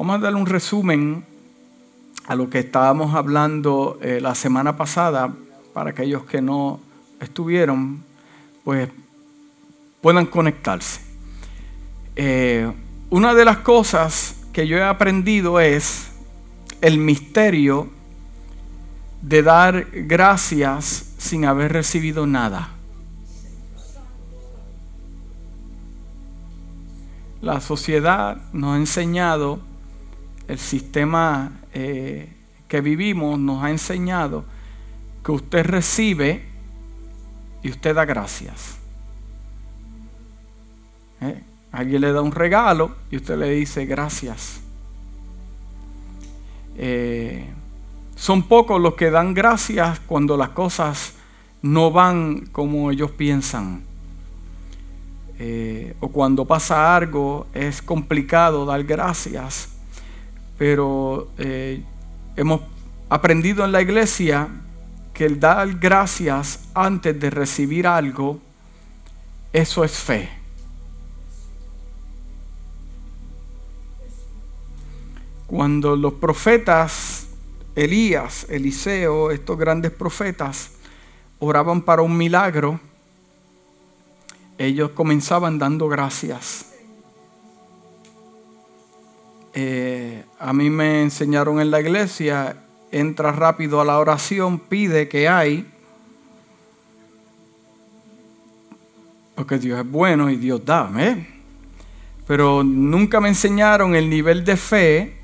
Vamos a darle un resumen a lo que estábamos hablando eh, la semana pasada para aquellos que no estuvieron, pues puedan conectarse. Eh, una de las cosas que yo he aprendido es el misterio de dar gracias sin haber recibido nada. La sociedad nos ha enseñado, el sistema eh, que vivimos nos ha enseñado que usted recibe y usted da gracias. ¿Eh? Alguien le da un regalo y usted le dice gracias. Eh, son pocos los que dan gracias cuando las cosas no van como ellos piensan. O cuando pasa algo es complicado dar gracias. Pero eh, hemos aprendido en la iglesia que el dar gracias antes de recibir algo, eso es fe. Cuando los profetas, Elías, Eliseo, estos grandes profetas, oraban para un milagro, ellos comenzaban dando gracias. Eh, a mí me enseñaron en la iglesia, entra rápido a la oración, pide que hay, porque Dios es bueno y Dios da, pero nunca me enseñaron el nivel de fe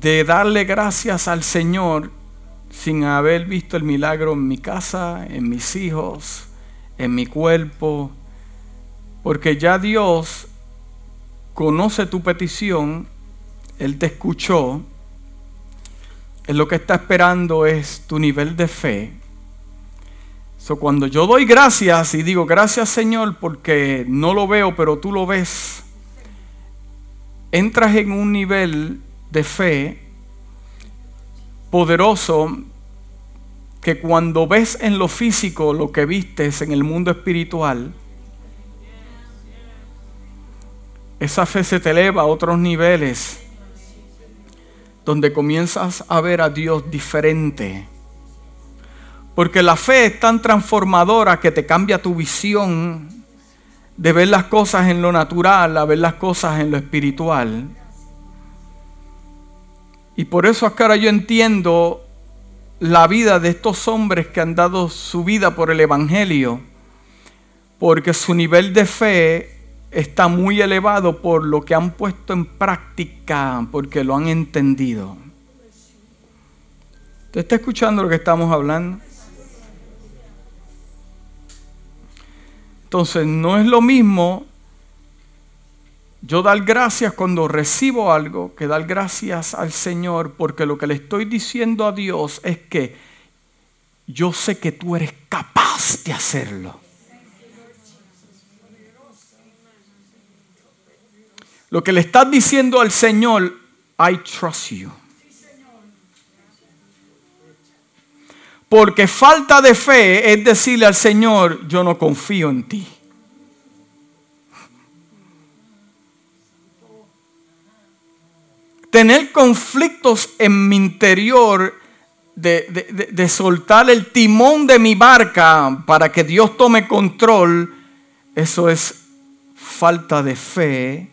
de darle gracias al Señor sin haber visto el milagro en mi casa, en mis hijos, en mi cuerpo, porque ya Dios conoce tu petición, Él te escuchó, Él lo que está esperando es tu nivel de fe. So, cuando yo doy gracias y digo gracias Señor porque no lo veo pero tú lo ves, entras en un nivel de fe poderoso que cuando ves en lo físico lo que vistes en el mundo espiritual, esa fe se te eleva a otros niveles donde comienzas a ver a Dios diferente. Porque la fe es tan transformadora que te cambia tu visión de ver las cosas en lo natural a ver las cosas en lo espiritual. Y por eso ahora yo entiendo la vida de estos hombres que han dado su vida por el Evangelio, porque su nivel de fe está muy elevado por lo que han puesto en práctica, porque lo han entendido. ¿Usted está escuchando lo que estamos hablando? Entonces, no es lo mismo yo dar gracias cuando recibo algo, que dar gracias al Señor, porque lo que le estoy diciendo a Dios es que yo sé que tú eres capaz de hacerlo. Lo que le estás diciendo al Señor, I trust you. Porque falta de fe es decirle al Señor, yo no confío en ti. tener conflictos en mi interior de, soltar el timón de mi barca para que Dios tome control, eso es falta de fe.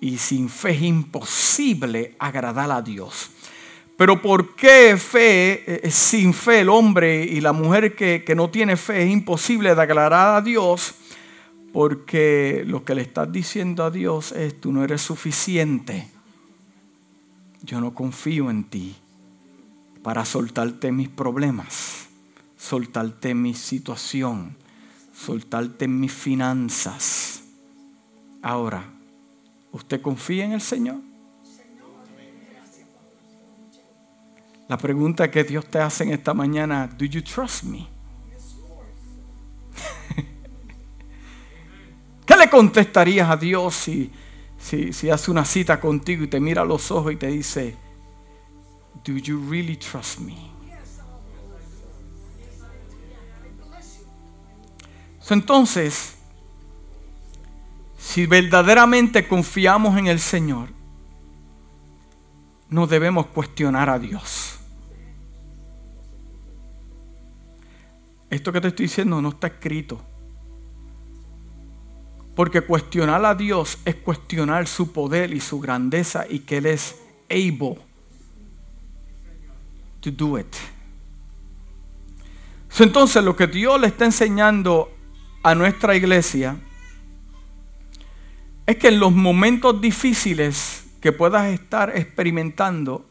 Y sin fe es imposible agradar a Dios. Pero ¿por qué fe, eh, sin fe el hombre y la mujer que, que no tiene fe es imposible de agradar a Dios? Porque lo que le estás diciendo a Dios es, tú no eres suficiente yo no confío en ti para soltarte mis problemas, soltarte mi situación, soltarte mis finanzas. Ahora, ¿usted confía en el Señor? La pregunta que Dios te hace en esta mañana, ¿do you trust me? ¿Qué le contestarías a Dios si si, hace una cita contigo y te mira a los ojos y te dice, ¿Do you really trust me? entonces, si verdaderamente confiamos en el Señor, no debemos cuestionar a Dios. Esto que te estoy diciendo no está escrito. Porque cuestionar a Dios es cuestionar su poder y su grandeza y que Él es able to do it. Entonces lo que Dios le está enseñando a nuestra iglesia es que en los momentos difíciles que puedas estar experimentando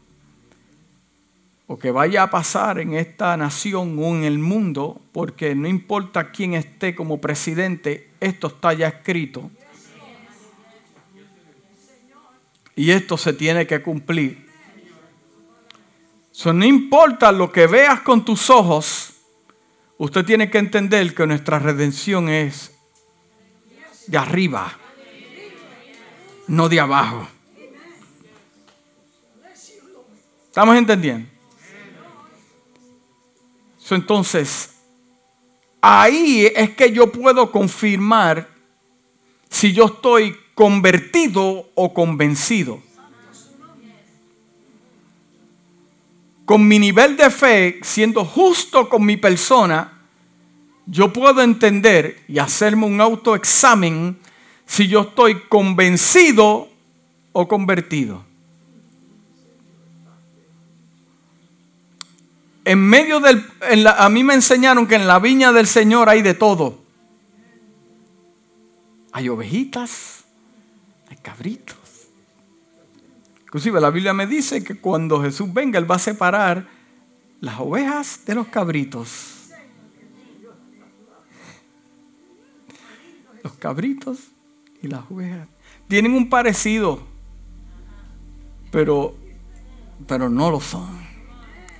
o que vaya a pasar en esta nación o en el mundo, porque no importa quién esté como presidente, esto está ya escrito. Y esto se tiene que cumplir. no importa lo que veas con tus ojos, usted tiene que entender que nuestra redención es de arriba, no de abajo. ¿Estamos entendiendo? Entonces, ahí es que yo puedo confirmar si yo estoy convertido o convencido. Con mi nivel de fe, siendo justo con mi persona, yo puedo entender y hacerme un autoexamen si yo estoy convencido o convertido. en medio del... a mí me enseñaron que en la viña del Señor hay de todo. Hay ovejitas, hay cabritos. Inclusive la Biblia me dice que cuando Jesús venga, Él va a separar las ovejas de los cabritos. Los cabritos y las ovejas. Tienen un parecido, pero, pero no lo son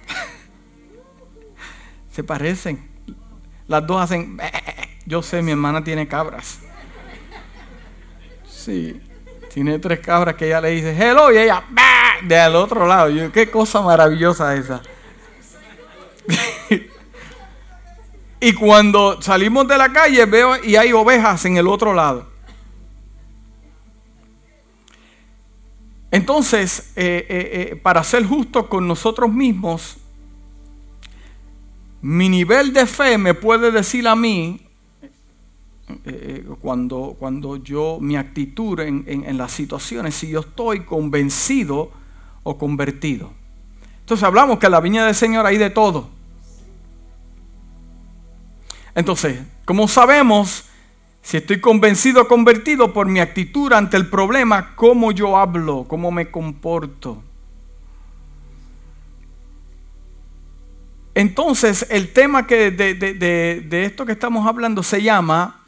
se parecen. Las dos hacen... Yo sé, mi hermana tiene cabras. Sí, tiene tres cabras que ella le dice, hello, y ella, de al otro lado. Qué cosa maravillosa esa. y cuando salimos de la calle veo y hay ovejas en el otro lado. Entonces, eh, eh, eh, para ser justos con nosotros mismos, mi nivel de fe me puede decir a mí, cuando, cuando yo, mi actitud en, en las situaciones, si yo estoy convencido o convertido. Entonces hablamos que en la viña del Señor hay de todo. Entonces, como sabemos si estoy convencido o convertido por mi actitud ante el problema? ¿Cómo yo hablo? ¿Cómo me comporto? Entonces, el tema que de, esto que estamos hablando se llama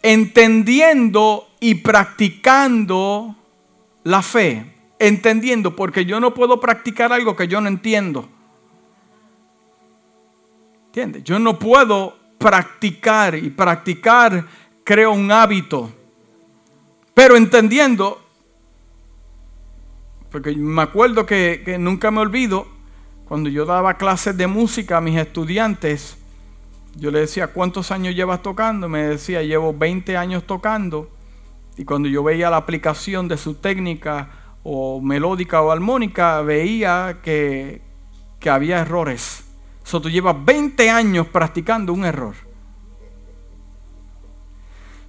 entendiendo y practicando la fe. Entendiendo, porque yo no puedo practicar algo que yo no entiendo. ¿Entiendes? Yo no puedo practicar y practicar creo un hábito. Pero entendiendo, porque me acuerdo que, que nunca me olvido, cuando yo daba clases de música a mis estudiantes, yo le decía, ¿cuántos años llevas tocando? Me decía, llevo 20 años tocando. Y cuando yo veía la aplicación de su técnica o melódica o armónica, veía que, había errores. So, tú llevas 20 años practicando un error.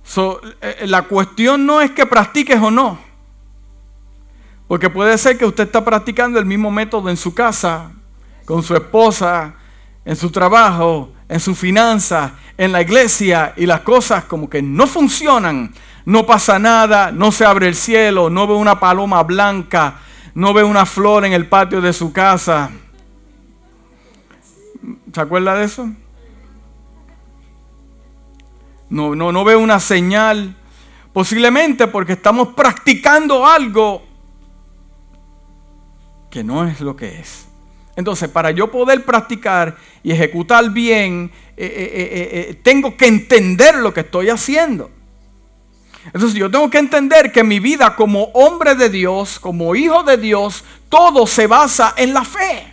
So, eh, la cuestión no es que practiques o no. Porque puede ser que usted está practicando el mismo método en su casa, con su esposa, en su trabajo, en su finanza, en la iglesia y las cosas como que no funcionan. No pasa nada, no se abre el cielo, no ve una paloma blanca, no ve una flor en el patio de su casa. ¿Se acuerda de eso? No, no, no ve una señal. Posiblemente porque estamos practicando algo que no es lo que es. Entonces, para yo poder practicar y ejecutar bien, eh, eh, eh, tengo que entender lo que estoy haciendo. Entonces yo tengo que entender que mi vida como hombre de Dios, como hijo de Dios, todo se basa en la fe.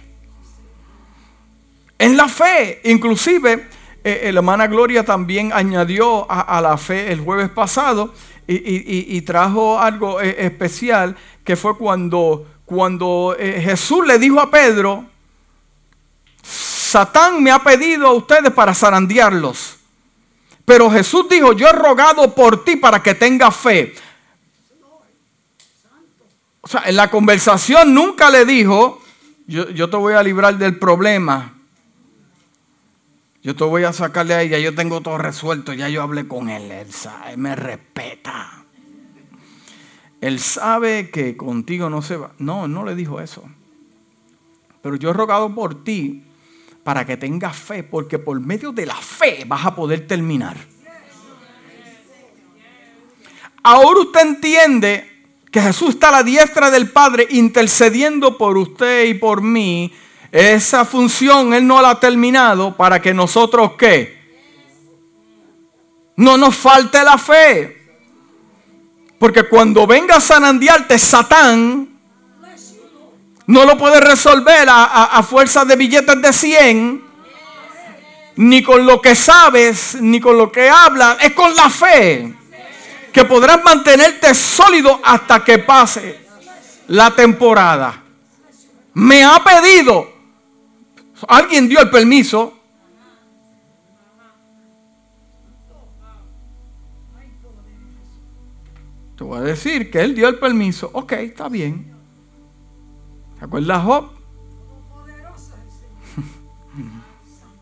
En la fe. Inclusive, la hermana Gloria también añadió a, la fe el jueves pasado y, trajo algo eh, especial que fue cuando, cuando eh, Jesús le dijo a Pedro, Satán me ha pedido a ustedes para zarandearlos. Pero Jesús dijo, yo he rogado por ti para que tengas fe. O sea, en la conversación nunca le dijo, yo, yo te voy a librar del problema. Yo te voy a sacarle a ella, yo tengo todo resuelto, ya yo hablé con él, él, sabe, me respeta. Él sabe que contigo no se va. No, no le dijo eso. Pero yo he rogado por ti para que tengas fe, porque por medio de la fe vas a poder terminar. Ahora usted entiende que Jesús está a la diestra del Padre intercediendo por usted y por mí esa función Él no la ha terminado para que nosotros qué? No nos falte la fe. Porque cuando venga a sanandiarte Satán, no lo puede resolver a, fuerza de billetes de 100, ni con lo que sabes, ni con lo que hablas, es con la fe. Que podrás mantenerte sólido hasta que pase la temporada. Me ha pedido Alguien dio el permiso. Te voy a decir que él dio el permiso. Ok, está bien. ¿Te acuerdas Job?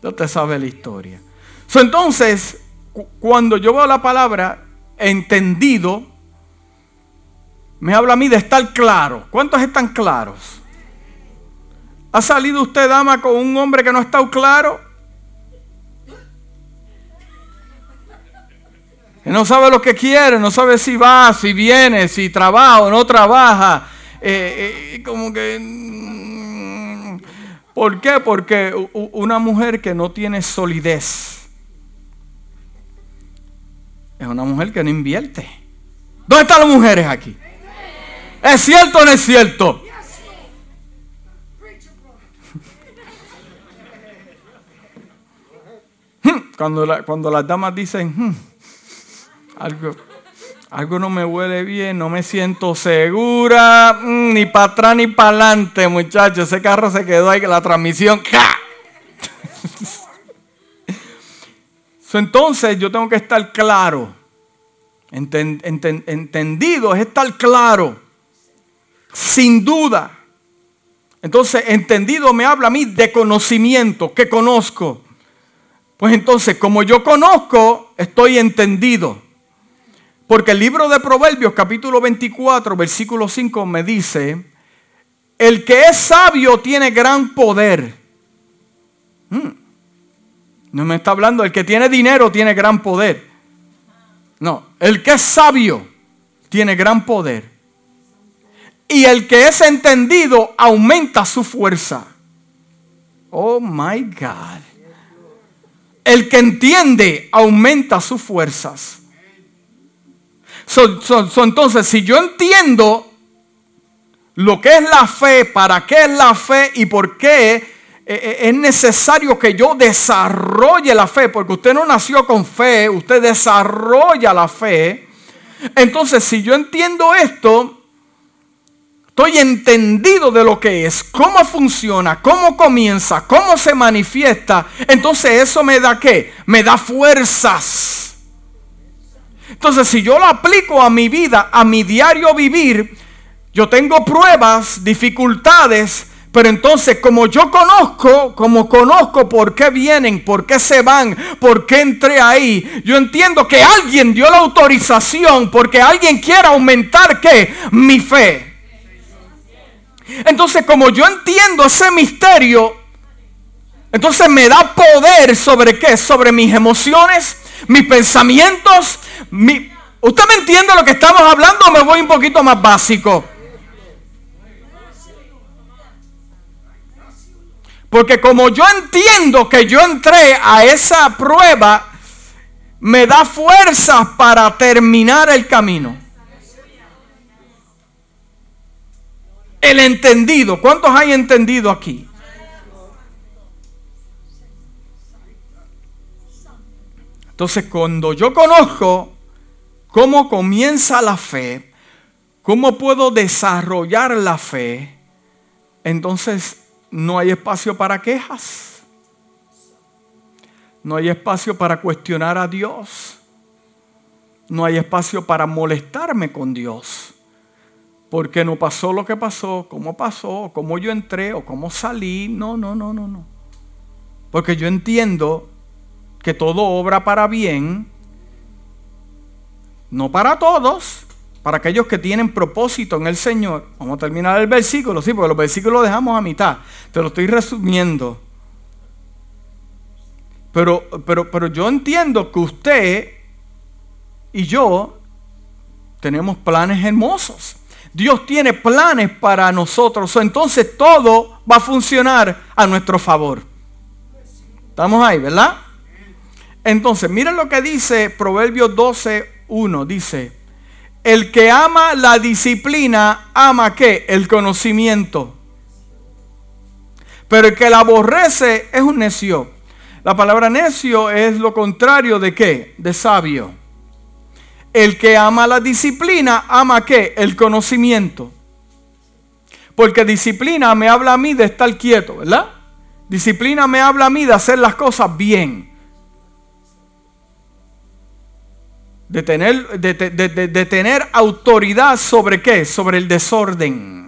No te sabe la historia. entonces, cuando yo veo la palabra entendido, me habla a mí de estar claro. ¿Cuántos están claros? ¿Ha salido usted, dama, con un hombre que no ha estado claro? Que no sabe lo que quiere, no sabe si va, si viene, si trabaja o no trabaja. Eh, eh, como que... Mm, ¿Por qué? Porque una mujer que no tiene solidez es una mujer que no invierte. ¿Dónde están las mujeres aquí? ¿Es cierto o no es cierto? Cuando, cuando las damas dicen, hmm, algo, algo no me huele bien, no me siento segura, hmm, ni para atrás ni para adelante, muchachos. Ese carro se quedó ahí, la transmisión. Entonces yo tengo que estar claro. entendido es estar claro. Sin duda. Entonces, entendido me habla a mí de conocimiento, que conozco. Pues entonces, como yo conozco, estoy entendido. Porque el libro de Proverbios, capítulo 24, versículo 5, me dice, el que es sabio tiene gran poder. Hmm. No me está hablando, el que tiene dinero tiene gran poder. No, el que es sabio tiene gran poder. Y el que es entendido aumenta su fuerza. Oh my God. El que entiende aumenta sus fuerzas. entonces, si yo entiendo lo que es la fe, para qué es la fe y por qué eh, eh, es necesario que yo desarrolle la fe, porque usted no nació con fe, usted desarrolla la fe. Entonces, si yo entiendo esto, estoy entendido de lo que es, cómo funciona, cómo comienza, cómo se manifiesta, entonces eso me da qué? Me da fuerzas. Entonces si yo lo aplico a mi vida, a mi diario vivir, yo tengo pruebas, dificultades, pero entonces como yo conozco, como conozco por qué vienen, por qué se van, por qué entré ahí, yo entiendo que alguien dio la autorización porque alguien quiere aumentar qué? Mi fe. Entonces, como yo entiendo ese misterio, entonces me da poder sobre qué? Sobre mis emociones, mis pensamientos. Mi... ¿Usted me entiende lo que estamos hablando o me voy un poquito más básico? Porque como yo entiendo que yo entré a esa prueba, me da fuerzas para terminar el camino. El entendido. ¿Cuántos hay entendido aquí? Entonces, cuando yo conozco, cómo comienza la fe, cómo puedo desarrollar la fe, entonces no hay espacio para quejas. No hay espacio para cuestionar a Dios. No hay espacio para molestarme con Dios. Porque no pasó lo que pasó, cómo pasó, cómo yo entré o cómo salí. No, no, no, no, no. Porque yo entiendo que todo obra para bien, no para todos, para aquellos que tienen propósito en el Señor. Vamos a terminar el versículo, sí, porque los versículos los dejamos a mitad. Te lo estoy resumiendo. Pero, pero, pero yo entiendo que usted y yo tenemos planes hermosos. Dios tiene planes para nosotros. Entonces todo va a funcionar a nuestro favor. Estamos ahí, ¿verdad? Entonces, miren lo que dice Proverbios 12, 1. Dice, el que ama la disciplina, ama qué? El conocimiento. Pero el que la aborrece es un necio. La palabra necio es lo contrario de qué? De sabio. El que ama la disciplina, ama qué? El conocimiento. Porque disciplina me habla a mí de estar quieto, ¿verdad? Disciplina me habla a mí de hacer las cosas bien. de tener, de, tener autoridad sobre qué? Sobre el desorden.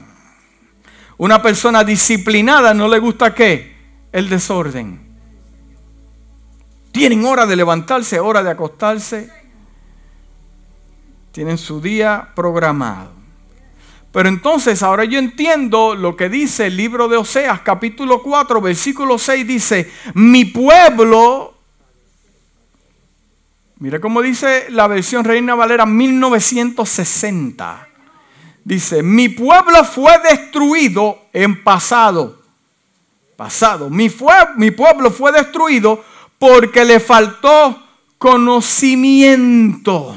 Una persona disciplinada no le gusta qué? El desorden. Tienen hora de levantarse, hora de acostarse. Tienen su día programado. Pero entonces ahora yo entiendo lo que dice el libro de Oseas capítulo 4 versículo 6 dice, mi pueblo Mire cómo dice la versión Reina Valera 1960. Dice, mi pueblo fue destruido en pasado. Pasado. Mi, mi pueblo fue destruido porque le faltó conocimiento.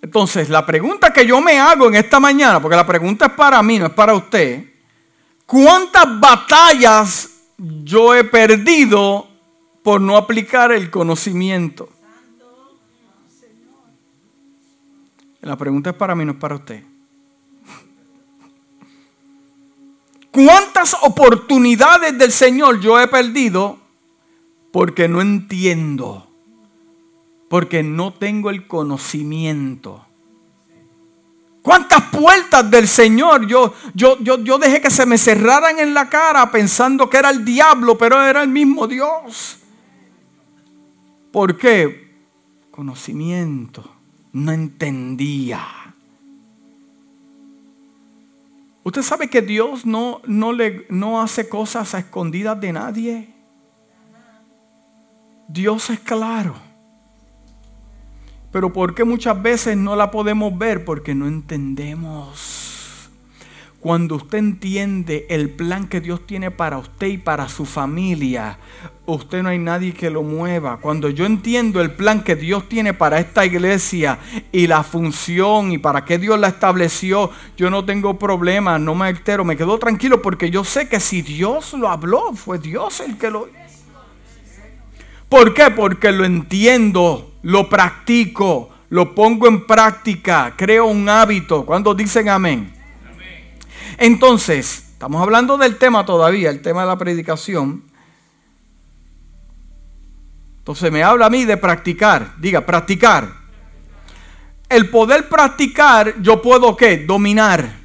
Entonces, la pregunta que yo me hago en esta mañana, porque la pregunta es para mí, no es para usted, ¿cuántas batallas yo he perdido por no aplicar el conocimiento. La pregunta es para mí, no es para usted. ¿Cuántas oportunidades del Señor yo he perdido porque no entiendo? Porque no tengo el conocimiento. ¿Cuántas puertas del Señor yo, yo, yo, yo dejé que se me cerraran en la cara pensando que era el diablo, pero era el mismo Dios? ¿Por qué? Conocimiento. No entendía. Usted sabe que Dios no, no, le, no hace cosas a escondidas de nadie. Dios es claro. Pero ¿por qué muchas veces no la podemos ver? Porque no entendemos. Cuando usted entiende el plan que Dios tiene para usted y para su familia, usted no hay nadie que lo mueva. Cuando yo entiendo el plan que Dios tiene para esta iglesia y la función y para qué Dios la estableció, yo no tengo problema, no me altero, me quedo tranquilo porque yo sé que si Dios lo habló, fue Dios el que lo... ¿Por qué? Porque lo entiendo, lo practico, lo pongo en práctica, creo un hábito. Cuando dicen amén? Entonces, estamos hablando del tema todavía, el tema de la predicación. Entonces me habla a mí de practicar. Diga, practicar. El poder practicar, yo puedo qué? Dominar.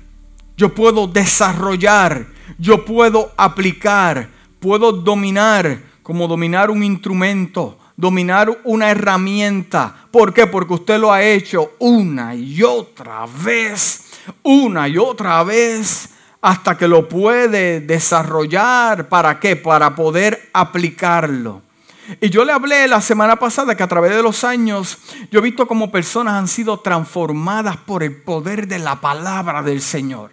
Yo puedo desarrollar. Yo puedo aplicar. Puedo dominar como dominar un instrumento, dominar una herramienta. ¿Por qué? Porque usted lo ha hecho una y otra vez una y otra vez hasta que lo puede desarrollar. ¿Para qué? Para poder aplicarlo. Y yo le hablé la semana pasada que a través de los años yo he visto como personas han sido transformadas por el poder de la palabra del Señor.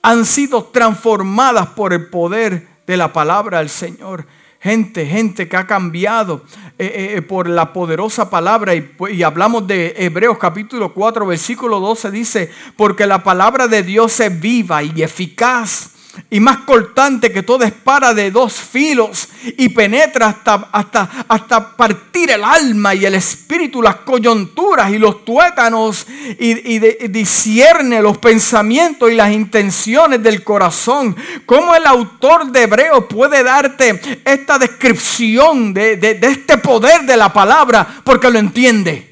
Han sido transformadas por el poder de la palabra del Señor. Gente, gente que ha cambiado eh, eh, eh, por la poderosa palabra. Y, y, hablamos de Hebreos capítulo 4, versículo 12. Dice, porque la palabra de Dios es viva y eficaz y más cortante que toda espada de dos filos y penetra hasta, hasta, hasta partir el alma y el espíritu, las coyunturas y los tuétanos y, y, discierne los pensamientos y las intenciones del corazón. ¿Cómo el autor de Hebreo puede darte esta descripción de, de este poder de la palabra? Porque lo entiende.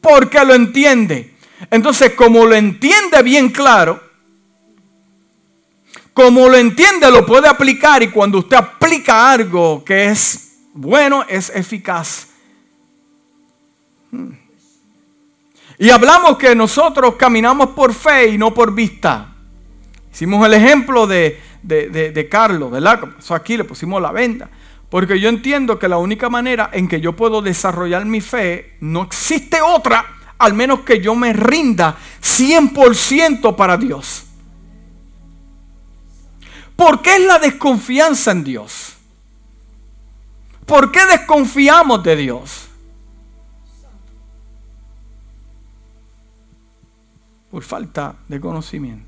Porque lo entiende. Entonces, como lo entiende bien claro, como lo entiende, lo puede aplicar y cuando usted aplica algo que es bueno, es eficaz. Hmm. Y hablamos que nosotros caminamos por fe y no por vista. Hicimos el ejemplo de, de, Carlos, ¿verdad? aquí le pusimos la venda. Porque yo entiendo que la única manera en que yo puedo desarrollar mi fe, no existe otra al menos que yo me rinda 100% para Dios. ¿Por qué es la desconfianza en Dios? ¿Por qué desconfiamos de Dios? Por falta de conocimiento.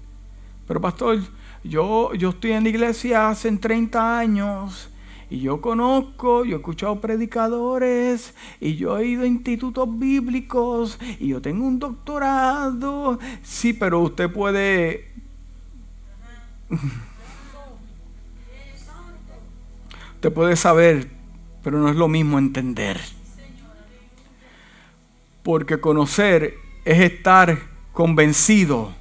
Pero pastor, yo, yo estoy en la iglesia hace 30 años y yo conozco, yo he escuchado predicadores, y yo he ido a institutos bíblicos, y yo tengo un doctorado. Sí, pero usted puede... usted puede saber, pero no es lo mismo entender. Porque conocer es estar convencido,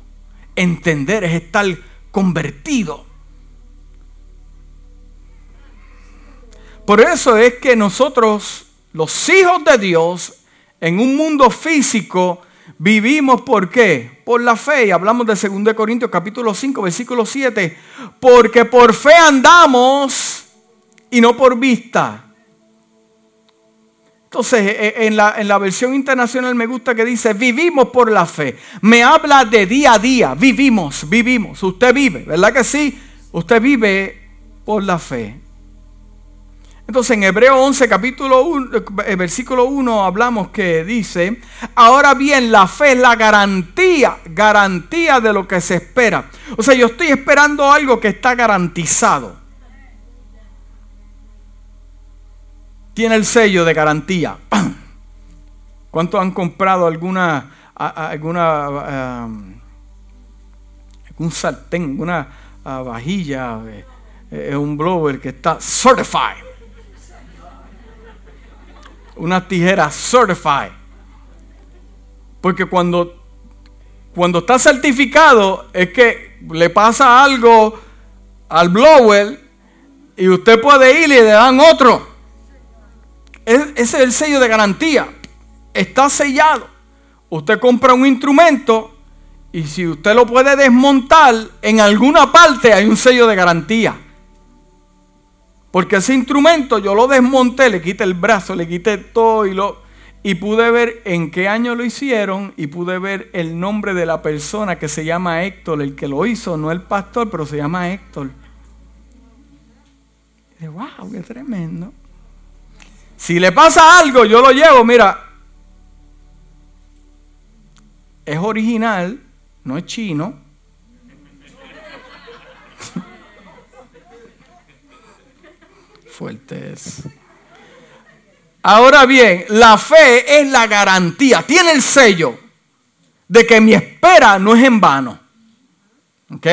entender es estar convertido. Por eso es que nosotros, los hijos de Dios, en un mundo físico, vivimos por qué? Por la fe. Y hablamos de 2 Corintios capítulo 5, versículo 7. Porque por fe andamos y no por vista. Entonces, e, e, en la, en la, versión internacional me gusta que dice, vivimos por la fe. Me habla de día a día, vivimos, vivimos. Usted vive, ¿verdad que sí? Usted vive por la fe. Entonces en Hebreo 11, capítulo 1, eh, versículo 1 hablamos que dice, ahora bien, la fe es la garantía, garantía de lo que se espera. O sea, yo estoy esperando algo que está garantizado. Tiene el sello de garantía. ¿Cuántos han comprado alguna, alguna, algún sartén, una vajilla, eh, eh, un blower que está certified? Una tijera certified. Porque cuando, cuando está certificado es que le pasa algo al blower y usted puede ir y le dan otro. Ese es el sello de garantía. Está sellado. Usted compra un instrumento y si usted lo puede desmontar, en alguna parte hay un sello de garantía. Porque ese instrumento yo lo desmonté, le quité el brazo, le quité todo y lo... Y pude ver en qué año lo hicieron y pude ver el nombre de la persona que se llama Héctor, el que lo hizo, no el pastor, pero se llama Héctor. Y wow, qué tremendo. Si le pasa algo, yo lo llevo, mira. Es original, no es chino. fuertes. Ahora bien, la fe es la garantía, tiene el sello de que mi espera no es en vano. ¿Ok?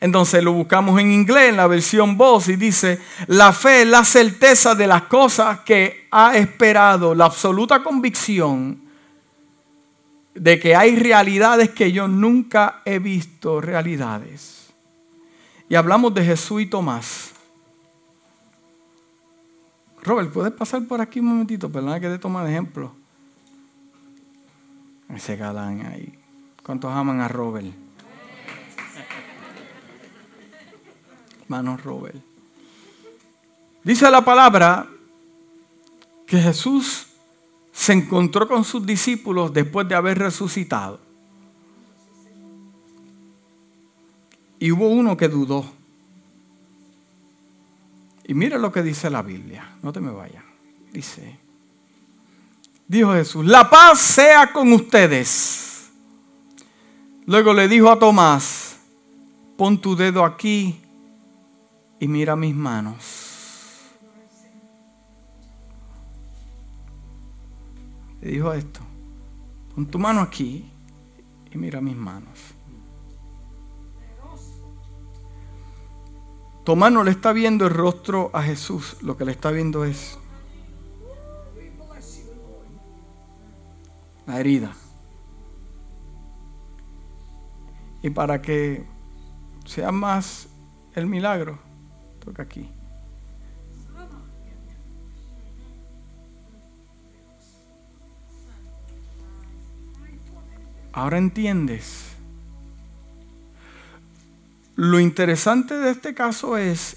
Entonces lo buscamos en inglés, en la versión voz, y dice, la fe es la certeza de las cosas que ha esperado, la absoluta convicción de que hay realidades que yo nunca he visto, realidades. Y hablamos de Jesús y Tomás. Robert, ¿puedes pasar por aquí un momentito? Perdona que te toma ejemplo. Ese galán ahí. ¿Cuántos aman a Robert? Hermano Robert. Dice la palabra que Jesús se encontró con sus discípulos después de haber resucitado. Y hubo uno que dudó. Y mira lo que dice la Biblia. No te me vayas. Dice, dijo Jesús, la paz sea con ustedes. Luego le dijo a Tomás, pon tu dedo aquí y mira mis manos. Le dijo esto, pon tu mano aquí y mira mis manos. Tomás no le está viendo el rostro a Jesús, lo que le está viendo es la herida. Y para que sea más el milagro, toca aquí. Ahora entiendes. Lo interesante de este caso es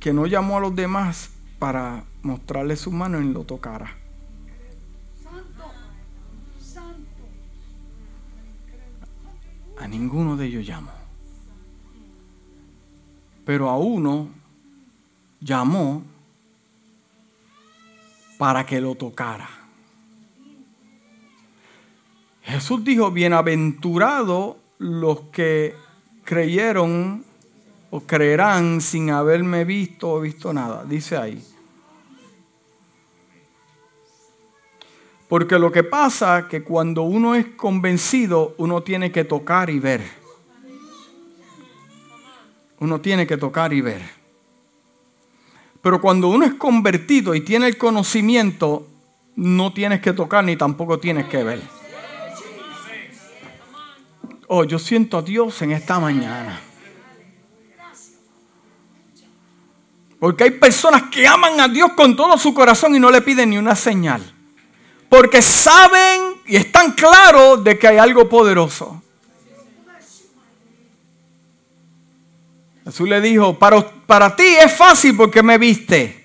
que no llamó a los demás para mostrarle su mano y lo tocara. A ninguno de ellos llamó. Pero a uno llamó para que lo tocara. Jesús dijo, bienaventurados los que creyeron o creerán sin haberme visto o visto nada. Dice ahí. Porque lo que pasa es que cuando uno es convencido, uno tiene que tocar y ver. Uno tiene que tocar y ver. Pero cuando uno es convertido y tiene el conocimiento, no tienes que tocar ni tampoco tienes que ver. Oh, yo siento a Dios en esta mañana. Porque hay personas que aman a Dios con todo su corazón y no le piden ni una señal. Porque saben y están claros de que hay algo poderoso. Jesús le dijo, para, para ti es fácil porque me viste.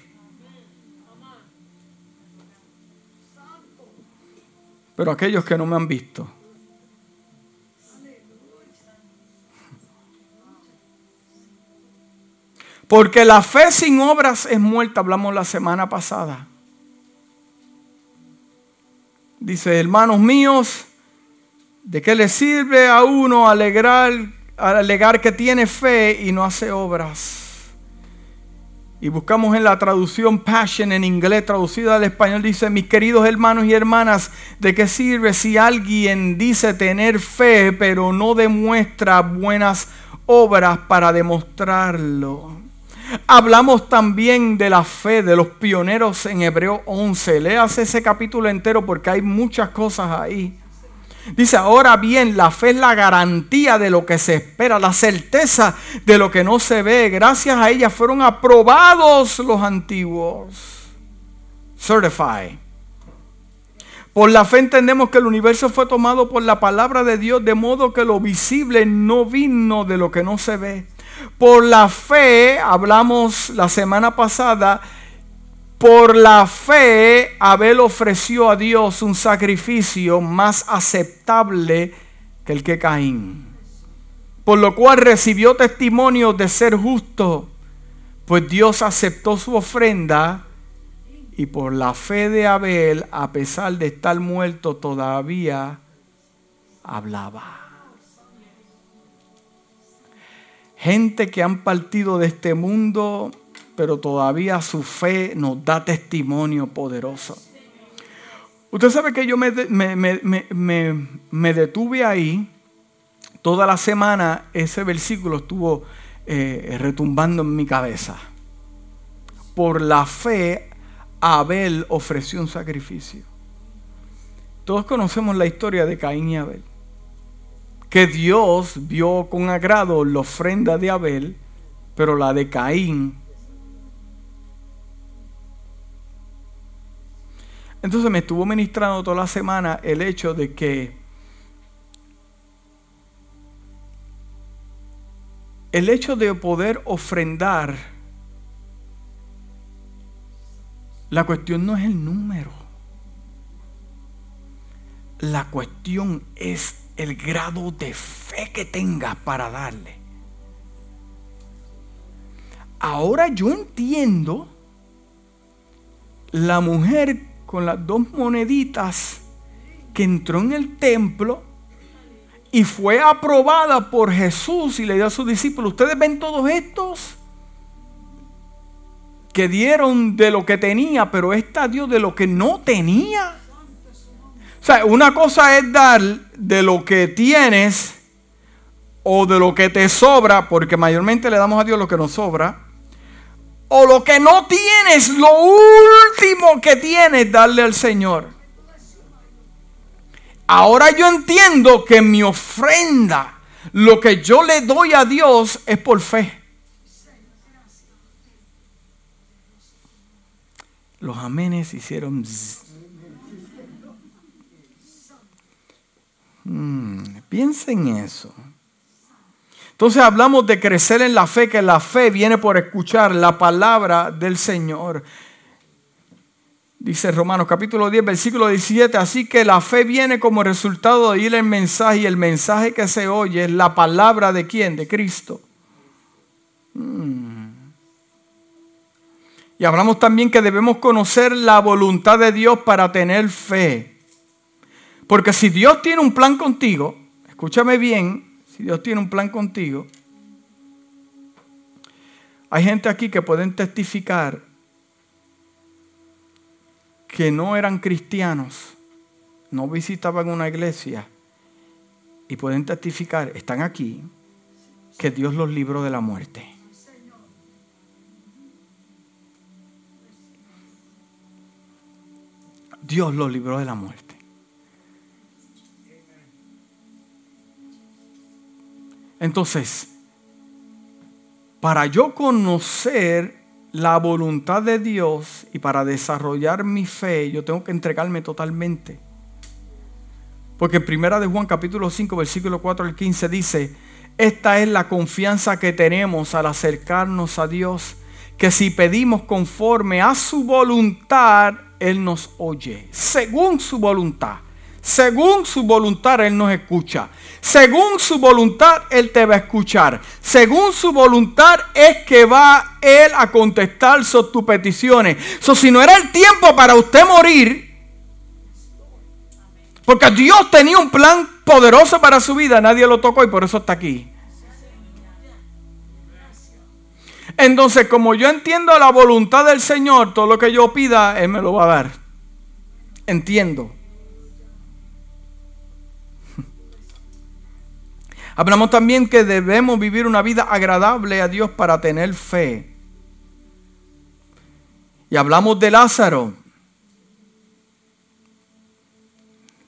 Pero aquellos que no me han visto, Porque la fe sin obras es muerta, hablamos la semana pasada. Dice, hermanos míos, ¿de qué le sirve a uno alegrar, alegar que tiene fe y no hace obras? Y buscamos en la traducción Passion en inglés, traducida al español, dice, mis queridos hermanos y hermanas, ¿de qué sirve si alguien dice tener fe, pero no demuestra buenas obras para demostrarlo? Hablamos también de la fe de los pioneros en Hebreo 11. Leas ese capítulo entero porque hay muchas cosas ahí. Dice, ahora bien, la fe es la garantía de lo que se espera, la certeza de lo que no se ve. Gracias a ella fueron aprobados los antiguos. Certified. Por la fe entendemos que el universo fue tomado por la palabra de Dios, de modo que lo visible no vino de lo que no se ve. Por la fe, hablamos la semana pasada, por la fe Abel ofreció a Dios un sacrificio más aceptable que el que Caín. Por lo cual recibió testimonio de ser justo, pues Dios aceptó su ofrenda y por la fe de Abel, a pesar de estar muerto, todavía hablaba. Gente que han partido de este mundo, pero todavía su fe nos da testimonio poderoso. Usted sabe que yo me, detuve ahí toda la semana, ese versículo estuvo eh, retumbando en mi cabeza. Por la fe, Abel ofreció un sacrificio. Todos conocemos la historia de Caín y Abel que Dios vio con agrado la ofrenda de Abel, pero la de Caín. Entonces me estuvo ministrando toda la semana el hecho de que el hecho de poder ofrendar, la cuestión no es el número. La cuestión es el grado de fe que tengas para darle. Ahora yo entiendo la mujer con las dos moneditas que entró en el templo y fue aprobada por Jesús y le dio a sus discípulos. Ustedes ven todos estos que dieron de lo que tenía, pero esta dio de lo que no tenía. Una cosa es dar de lo que tienes o de lo que te sobra, porque mayormente le damos a Dios lo que nos sobra, o lo que no tienes, lo último que tienes, darle al Señor. Ahora yo entiendo que mi ofrenda, lo que yo le doy a Dios es por fe. Los amenes hicieron... Hmm, piensen en eso. Entonces hablamos de crecer en la fe, que la fe viene por escuchar la palabra del Señor. Dice Romanos capítulo 10, versículo 17, así que la fe viene como resultado de oír el mensaje y el mensaje que se oye es la palabra de quién, de Cristo. Hmm. Y hablamos también que debemos conocer la voluntad de Dios para tener fe. Porque si Dios tiene un plan contigo, escúchame bien, si Dios tiene un plan contigo, hay gente aquí que pueden testificar que no eran cristianos, no visitaban una iglesia y pueden testificar, están aquí, que Dios los libró de la muerte. Dios los libró de la muerte. Entonces, para yo conocer la voluntad de Dios y para desarrollar mi fe, yo tengo que entregarme totalmente. Porque en primera de Juan capítulo 5, versículo 4 al 15 dice, esta es la confianza que tenemos al acercarnos a Dios, que si pedimos conforme a su voluntad, Él nos oye, según su voluntad. Según su voluntad Él nos escucha. Según su voluntad Él te va a escuchar. Según su voluntad es que va Él a contestar sus tus peticiones. Si no era el tiempo para usted morir, porque Dios tenía un plan poderoso para su vida, nadie lo tocó y por eso está aquí. Entonces, como yo entiendo la voluntad del Señor, todo lo que yo pida, Él me lo va a dar. Entiendo. Hablamos también que debemos vivir una vida agradable a Dios para tener fe. Y hablamos de Lázaro.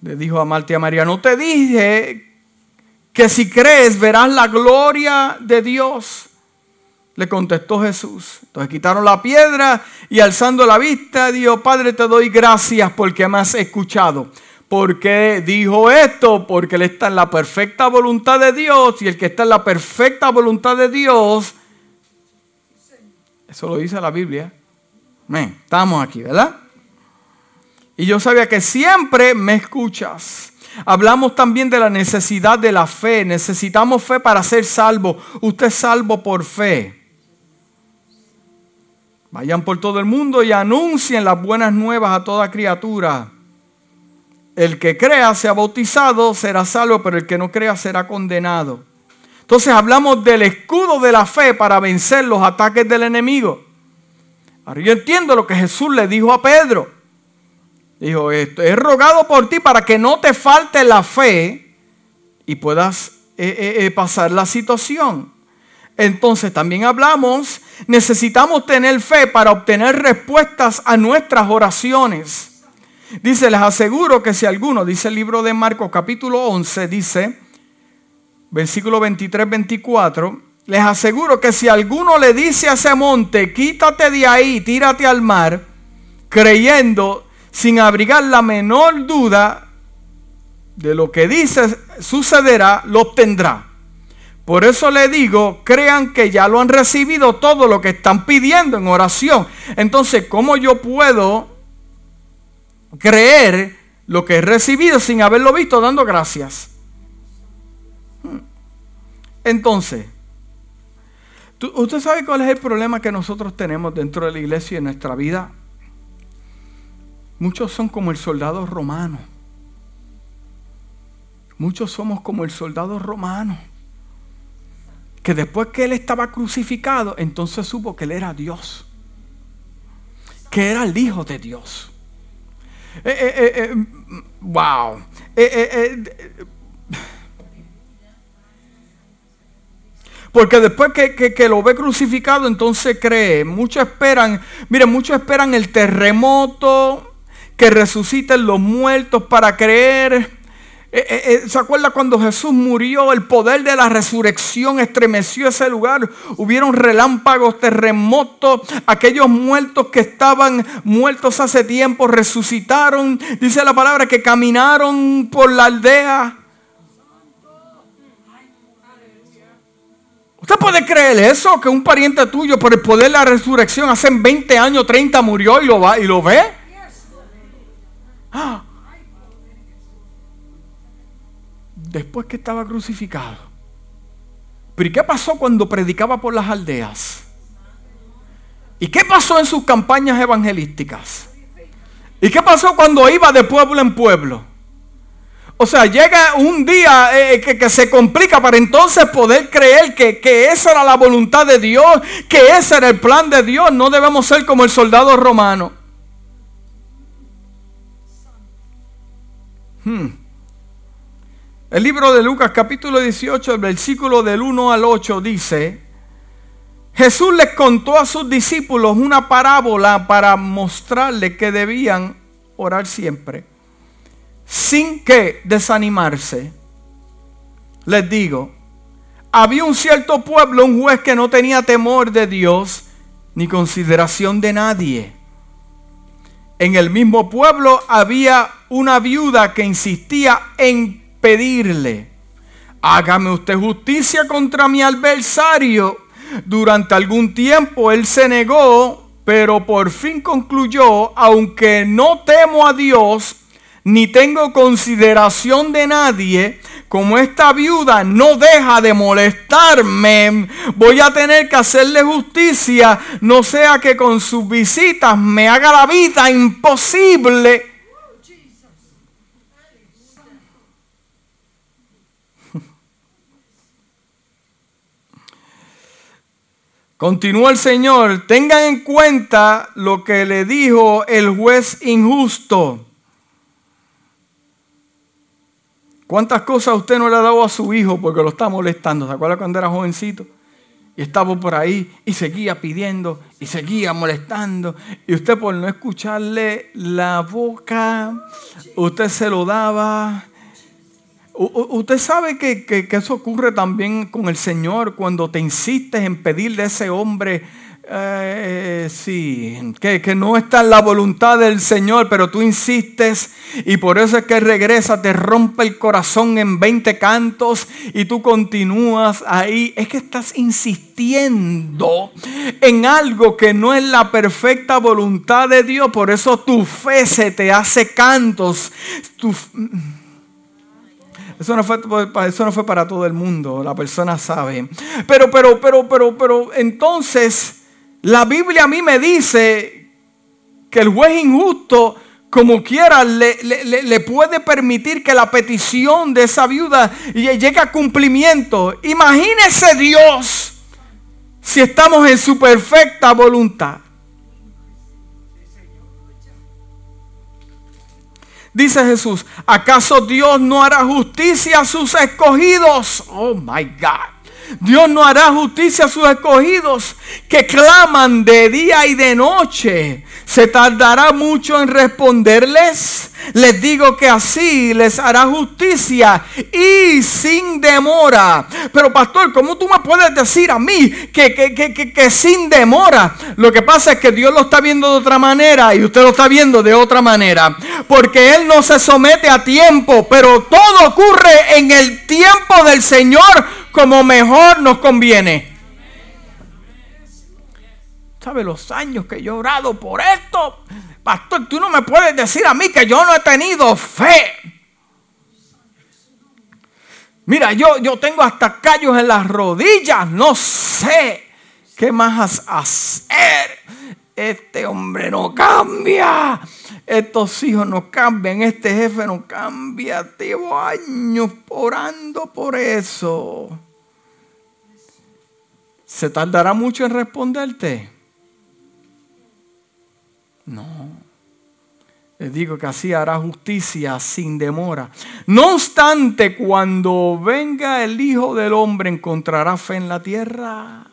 Le dijo a Marta y a María, no te dije que si crees verás la gloria de Dios. Le contestó Jesús. Entonces quitaron la piedra y alzando la vista dijo, Padre te doy gracias porque me has escuchado. ¿Por qué dijo esto? Porque él está en la perfecta voluntad de Dios y el que está en la perfecta voluntad de Dios, eso lo dice la Biblia. estamos aquí, ¿verdad? Y yo sabía que siempre me escuchas. Hablamos también de la necesidad de la fe. Necesitamos fe para ser salvo. Usted es salvo por fe. Vayan por todo el mundo y anuncien las buenas nuevas a toda criatura. El que crea sea bautizado será salvo, pero el que no crea será condenado. Entonces hablamos del escudo de la fe para vencer los ataques del enemigo. Ahora yo entiendo lo que Jesús le dijo a Pedro. Dijo, esto he rogado por ti para que no te falte la fe y puedas eh, eh, eh, pasar la situación. Entonces también hablamos, necesitamos tener fe para obtener respuestas a nuestras oraciones. Dice, les aseguro que si alguno, dice el libro de Marcos capítulo 11, dice, versículo 23-24, les aseguro que si alguno le dice a ese monte, quítate de ahí, tírate al mar, creyendo sin abrigar la menor duda de lo que dice sucederá, lo obtendrá. Por eso le digo, crean que ya lo han recibido todo lo que están pidiendo en oración. Entonces, ¿cómo yo puedo creer lo que he recibido sin haberlo visto dando gracias. Entonces, ¿usted sabe cuál es el problema que nosotros tenemos dentro de la iglesia y en nuestra vida? Muchos son como el soldado romano. Muchos somos como el soldado romano, que después que él estaba crucificado, entonces supo que él era Dios, que era el Hijo de Dios. Eh, eh, eh, wow. Porque después que, lo ve crucificado, entonces cree. Muchos esperan, miren, muchos esperan el terremoto, que resuciten los muertos para creer. Eh, eh, eh, ¿Se acuerda cuando Jesús murió? El poder de la resurrección estremeció ese lugar. Hubieron relámpagos, terremotos. Aquellos muertos que estaban muertos hace tiempo resucitaron. Dice la palabra que caminaron por la aldea ¿Usted puede creer eso? Que un pariente tuyo por el poder de la resurrección hace 20 años, 30 murió y lo, va, y lo ve. Ah. Después que estaba crucificado. Pero ¿y qué pasó cuando predicaba por las aldeas? ¿Y qué pasó en sus campañas evangelísticas? ¿Y qué pasó cuando iba de pueblo en pueblo? O sea, llega un día eh, que, se complica para entonces poder creer que, esa era la voluntad de Dios, que ese era el plan de Dios. No debemos ser como el soldado romano. Hmm. El libro de Lucas capítulo 18, el versículo del 1 al 8 dice, Jesús les contó a sus discípulos una parábola para mostrarles que debían orar siempre sin que desanimarse. Les digo, había un cierto pueblo, un juez que no tenía temor de Dios ni consideración de nadie. En el mismo pueblo había una viuda que insistía en pedirle, hágame usted justicia contra mi adversario. Durante algún tiempo él se negó, pero por fin concluyó, aunque no temo a Dios, ni tengo consideración de nadie, como esta viuda no deja de molestarme, voy a tener que hacerle justicia, no sea que con sus visitas me haga la vida imposible. Continúa el Señor, tengan en cuenta lo que le dijo el juez injusto ¿Cuántas cosas usted no le ha dado a su hijo porque lo está molestando? ¿Se acuerda cuando era jovencito? Y estaba por ahí y seguía pidiendo y seguía molestando. Y usted por no escucharle la boca, usted se lo daba. Usted sabe que, que, eso ocurre también con el Señor cuando te insistes en pedirle a ese hombre eh, sí, que, que, no está en la voluntad del Señor, pero tú insistes y por eso es que regresa, te rompe el corazón en 20 cantos y tú continúas ahí. Es que estás insistiendo en algo que no es la perfecta voluntad de Dios, por eso tu fe se te hace cantos. Eso no, fue, eso no fue para todo el mundo, la persona sabe. Pero, pero, pero, pero, pero, entonces la Biblia a mí me dice que el juez injusto, como quiera, le, puede permitir que la petición de esa viuda llegue a cumplimiento. Imagínese Dios si estamos en su perfecta voluntad. Dice Jesús, ¿acaso Dios no hará justicia a sus escogidos? Oh my God. Dios no hará justicia a sus escogidos que claman de día y de noche. ¿Se tardará mucho en responderles? Les digo que así les hará justicia y sin demora. Pero pastor, ¿cómo tú me puedes decir a mí que, que, que, sin demora? Lo que pasa es que Dios lo está viendo de otra manera y usted lo está viendo de otra manera. Porque Él no se somete a tiempo, pero todo ocurre en el tiempo del Señor como mejor nos conviene. ¿Sabe los años que yo he orado por esto? Pastor, tú no me puedes decir a mí que yo no he tenido fe. Mira, yo, yo tengo hasta callos en las rodillas. No sé qué más hacer. Este hombre no cambia, estos hijos no cambian, este jefe no cambia, llevo años orando por eso. ¿Se tardará mucho en responderte? No. Les digo que así hará justicia sin demora. No obstante, cuando venga el Hijo del Hombre, encontrará fe en la tierra.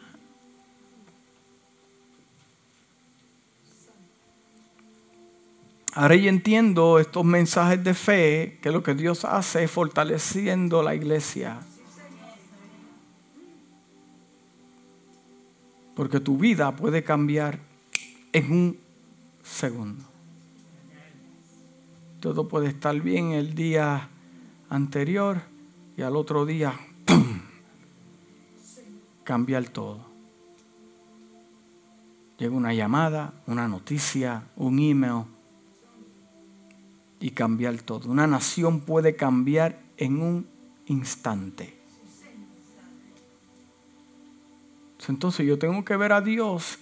Ahora yo entiendo estos mensajes de fe, que lo que Dios hace es fortaleciendo la iglesia. Porque tu vida puede cambiar en un segundo. Todo puede estar bien el día anterior y al otro día, ¡pum! Cambiar todo. Llega una llamada, una noticia, un email y cambiar todo. Una nación puede cambiar en un instante. Entonces yo tengo que ver a Dios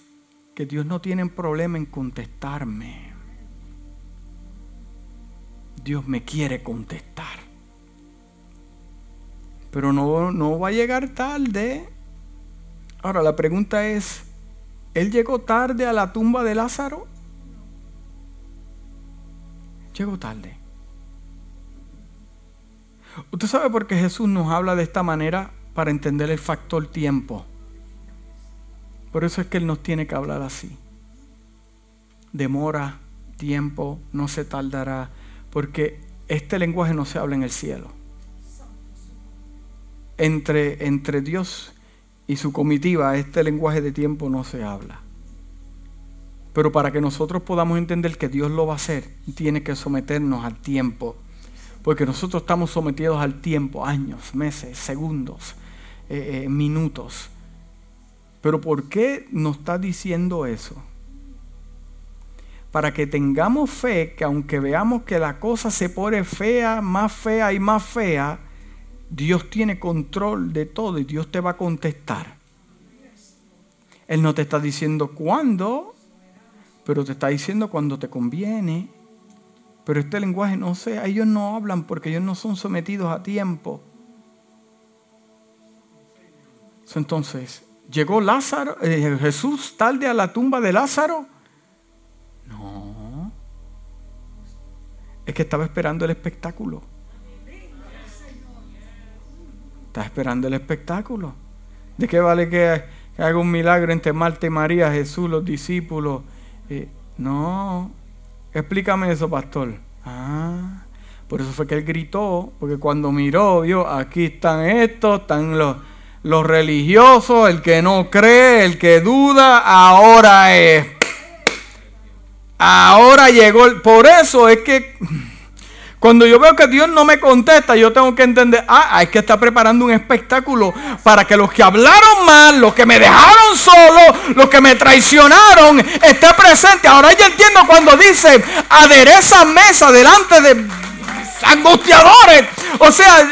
que Dios no tiene problema en contestarme. Dios me quiere contestar. Pero no, no va a llegar tarde. Ahora la pregunta es, ¿Él llegó tarde a la tumba de Lázaro? Llegó tarde. Usted sabe por qué Jesús nos habla de esta manera para entender el factor tiempo. Por eso es que Él nos tiene que hablar así. Demora, tiempo, no se tardará, porque este lenguaje no se habla en el cielo. Entre, entre Dios y su comitiva, este lenguaje de tiempo no se habla. Pero para que nosotros podamos entender que Dios lo va a hacer, tiene que someternos al tiempo. Porque nosotros estamos sometidos al tiempo, años, meses, segundos, eh, eh, minutos. Pero ¿por qué nos está diciendo eso? Para que tengamos fe que aunque veamos que la cosa se pone fea, más fea y más fea, Dios tiene control de todo y Dios te va a contestar. Él no te está diciendo cuándo, pero te está diciendo cuando te conviene. Pero este lenguaje no sé, ellos no hablan porque ellos no son sometidos a tiempo. Entonces, ¿llegó Lázaro, eh, Jesús tarde a la tumba de Lázaro? No. Es que estaba esperando el espectáculo. Estaba esperando el espectáculo. ¿De qué vale que, haga un milagro entre Marta y María, Jesús, los discípulos? no, explícame eso, pastor. Ah, por eso fue que él gritó, porque cuando miró, vio, aquí están estos, están los, los religiosos, el que no cree, el que duda, ahora es. Ahora llegó, por eso es que cuando yo veo que Dios no me contesta, yo tengo que entender, ah, hay que estar preparando un espectáculo para que los que hablaron mal, los que me dejaron solo, los que me traicionaron, esté presente. Ahora yo entiendo cuando dice, adereza mesa delante de angustiadores. O sea,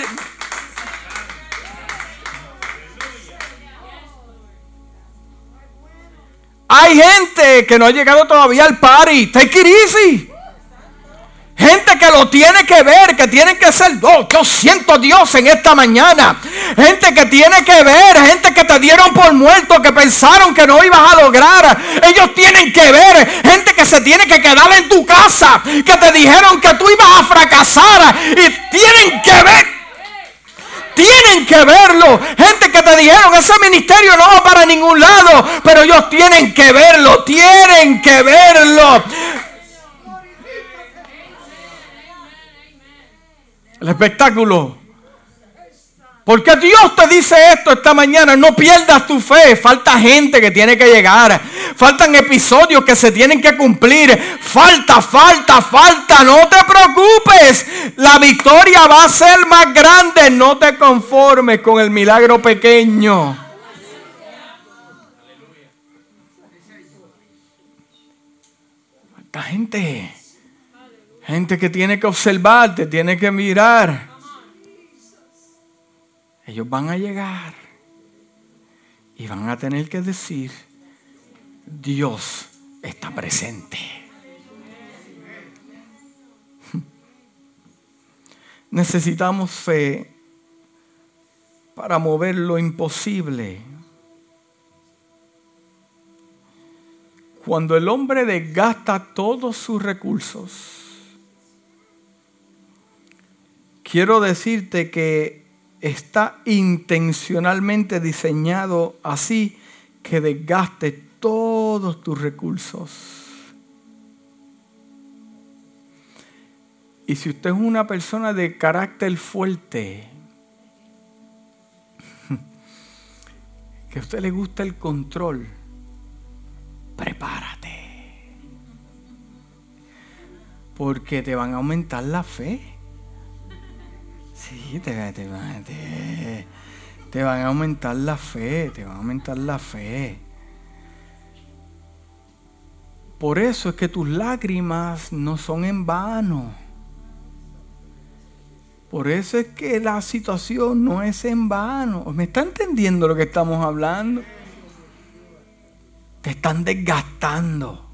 hay gente que no ha llegado todavía al party. Take it easy. Gente que lo tiene que ver, que tienen que ser, oh, yo siento Dios en esta mañana. Gente que tiene que ver, gente que te dieron por muerto, que pensaron que no ibas a lograr. Ellos tienen que ver, gente que se tiene que quedar en tu casa, que te dijeron que tú ibas a fracasar y tienen que ver. Tienen que verlo. Gente que te dijeron, ese ministerio no va para ningún lado, pero ellos tienen que verlo, tienen que verlo. el espectáculo. Porque Dios te dice esto esta mañana, no pierdas tu fe, falta gente que tiene que llegar, faltan episodios que se tienen que cumplir, falta, falta, falta, no te preocupes, la victoria va a ser más grande, no te conformes con el milagro pequeño. Falta gente. Gente que tiene que observarte, tiene que mirar. Ellos van a llegar y van a tener que decir, Dios está presente. Necesitamos fe para mover lo imposible. Cuando el hombre desgasta todos sus recursos, quiero decirte que está intencionalmente diseñado así que desgaste todos tus recursos. Y si usted es una persona de carácter fuerte, que a usted le gusta el control, prepárate. Porque te van a aumentar la fe. Sí, te, van a aumentar la fe, te van a aumentar la fe. Por eso es que tus lágrimas no son en vano. Por eso es que la situación no es en vano. ¿Me está entendiendo lo que estamos hablando? Te están desgastando.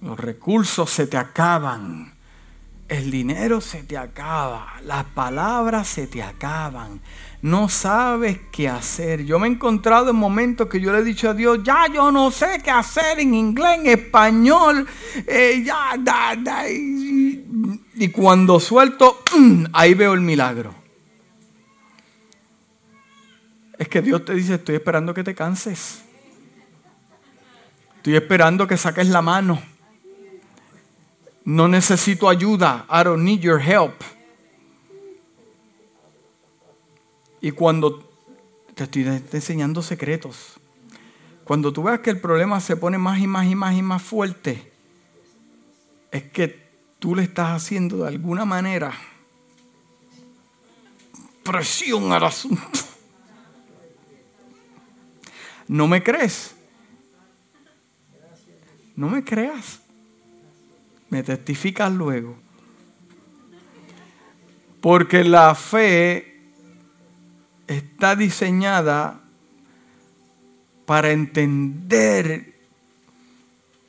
Los recursos se te acaban. El dinero se te acaba. Las palabras se te acaban no sabes qué hacer. Yo me he encontrado en momentos que yo le he dicho a Dios, ya yo no sé qué hacer en inglés, en español, eh, ya, y, cuando suelto, ahí veo el milagro. Es que Dios te dice, estoy esperando que te canses. Estoy esperando que saques la mano. No necesito ayuda. I don't need your help. Y cuando te estoy enseñando secretos, cuando tú veas que el problema se pone más y más y más y más fuerte, es que tú le estás haciendo de alguna manera presión al asunto. ¿No me crees? No me creas. Me testificas luego. Porque la fe está diseñada para entender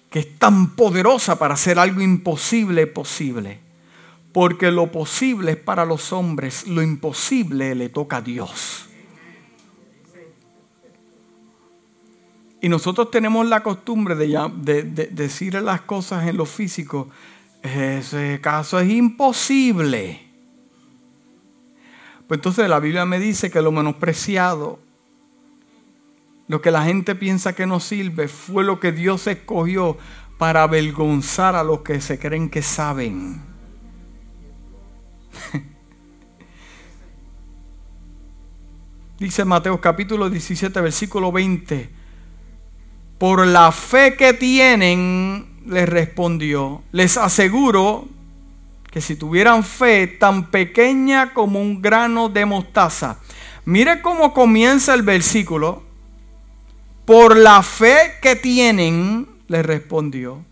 que es tan poderosa para hacer algo imposible posible. Porque lo posible es para los hombres, lo imposible le toca a Dios. Y nosotros tenemos la costumbre de, decirle las cosas en lo físico, ese caso es imposible. Pues entonces la Biblia me dice que lo menospreciado, lo que la gente piensa que no sirve, fue lo que Dios escogió para avergonzar a los que se creen que saben. Dice Mateo capítulo 17, versículo 20. Por la fe que tienen, les respondió, les aseguro que si tuvieran fe tan pequeña como un grano de mostaza. Mire cómo comienza el versículo. Por la fe que tienen, le respondió.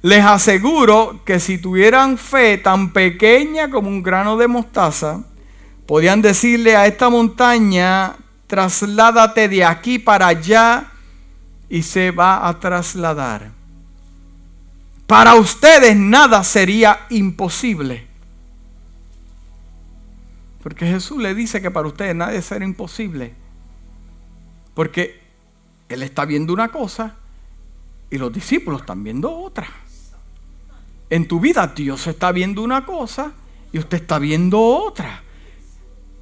Les aseguro que si tuvieran fe tan pequeña como un grano de mostaza, podían decirle a esta montaña, trasládate de aquí para allá y se va a trasladar. Para ustedes nada sería imposible. Porque Jesús le dice que para ustedes nada será imposible. Porque Él está viendo una cosa y los discípulos están viendo otra. En tu vida Dios está viendo una cosa y usted está viendo otra.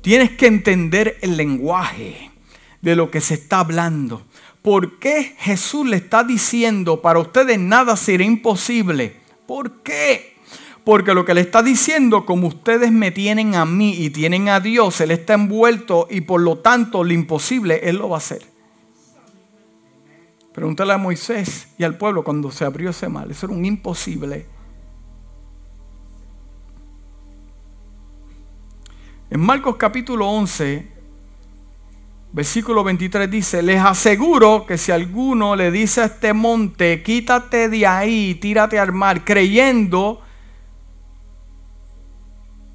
Tienes que entender el lenguaje de lo que se está hablando. ¿Por qué Jesús le está diciendo, para ustedes nada será imposible? ¿Por qué? Porque lo que le está diciendo, como ustedes me tienen a mí y tienen a Dios, Él está envuelto y por lo tanto lo imposible Él lo va a hacer. Pregúntale a Moisés y al pueblo cuando se abrió ese mal. Eso era un imposible. En Marcos capítulo 11, Versículo 23 dice, les aseguro que si alguno le dice a este monte, quítate de ahí, tírate al mar, creyendo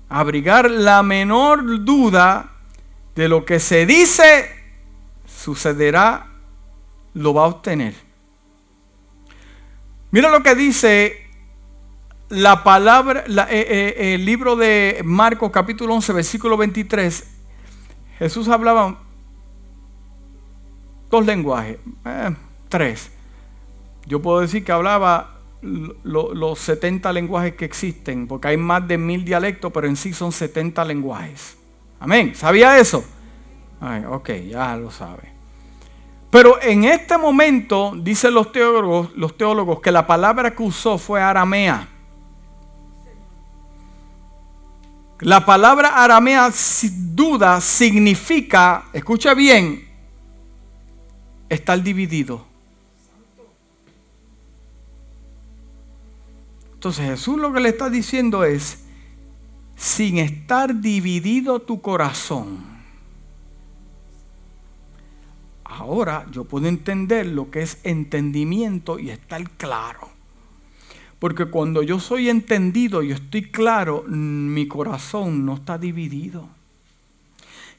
abrigar la menor duda de lo que se dice, sucederá lo va a obtener. Mira lo que dice la palabra, eh, eh, el libro de Marcos capítulo 11, versículo 23. Jesús hablaba dos lenguajes, eh, tres. Yo puedo decir que hablaba los 70 lenguajes que existen, porque hay más de mil dialectos, pero en sí son 70 lenguajes. Amén. ¿Sabía eso? Ok, ya lo sabe. Pero en este momento, dicen los teólogos, los teólogos, que la palabra que usó fue aramea. La palabra aramea sin duda significa, escucha bien, estar dividido. Entonces Jesús lo que le está diciendo es, sin estar dividido tu corazón. Ahora yo puedo entender lo que es entendimiento y estar claro. Porque cuando yo soy entendido y estoy claro, mi corazón no está dividido.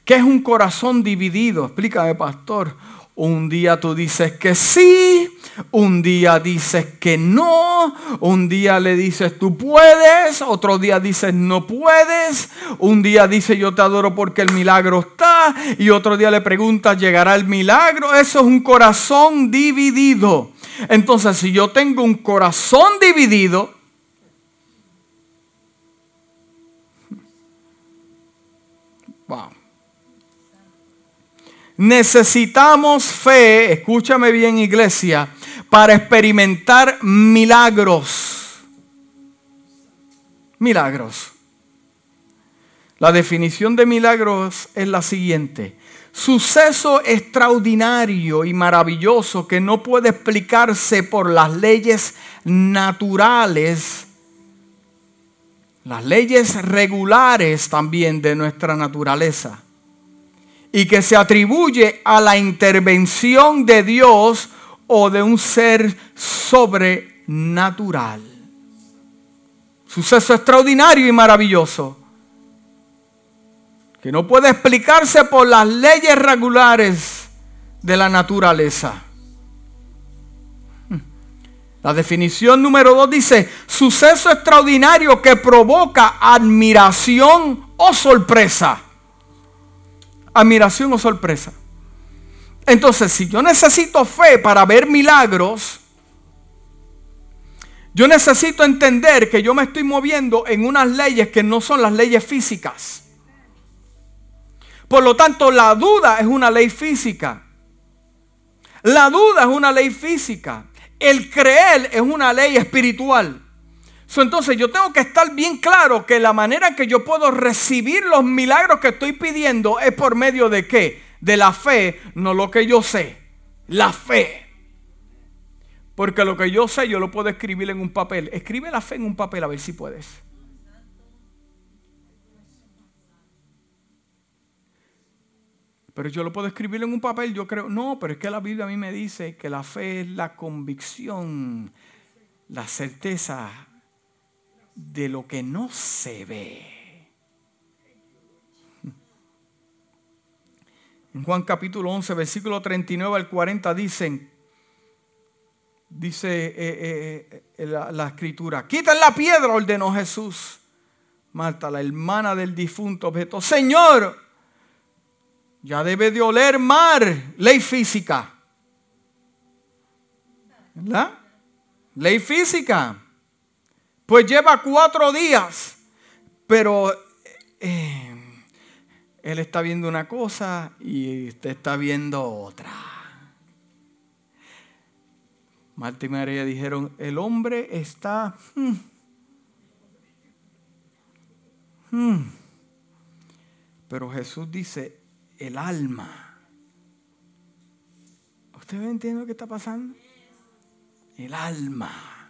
¿Qué es un corazón dividido? Explícame, pastor. Un día tú dices que sí, un día dices que no, un día le dices tú puedes, otro día dices no puedes, un día dice yo te adoro porque el milagro está y otro día le preguntas llegará el milagro. Eso es un corazón dividido. Entonces si yo tengo un corazón dividido, Necesitamos fe, escúchame bien iglesia, para experimentar milagros. Milagros. La definición de milagros es la siguiente. Suceso extraordinario y maravilloso que no puede explicarse por las leyes naturales, las leyes regulares también de nuestra naturaleza y que se atribuye a la intervención de Dios o de un ser sobrenatural. Suceso extraordinario y maravilloso que no puede explicarse por las leyes regulares de la naturaleza. La definición número dos dice, suceso extraordinario que provoca admiración o sorpresa admiración o sorpresa. Entonces, si yo necesito fe para ver milagros, yo necesito entender que yo me estoy moviendo en unas leyes que no son las leyes físicas. Por lo tanto, la duda es una ley física. La duda es una ley física. El creer es una ley espiritual entonces yo tengo que estar bien claro que la manera que yo puedo recibir los milagros que estoy pidiendo es por medio de qué? De la fe, no lo que yo sé. La fe. Porque lo que yo sé yo lo puedo escribir en un papel. Escribe la fe en un papel a ver si puedes. Pero yo lo puedo escribir en un papel, yo creo, no, pero es que la Biblia a mí me dice que la fe es la convicción, la certeza de lo que no se ve. En Juan capítulo 11, versículo 39 al 40 dicen, dice eh, eh, eh, la, escritura, quitan la piedra, ordenó Jesús. Marta, la hermana del difunto, objeto, Señor, ya debe de oler mar, ley física. ¿Verdad? Ley física. Pues lleva cuatro días, pero eh, él está viendo una cosa y usted está viendo otra. Marta y María dijeron, el hombre está... Hmm, hmm". Pero Jesús dice, el alma. ¿Usted entiende lo que está pasando? El alma.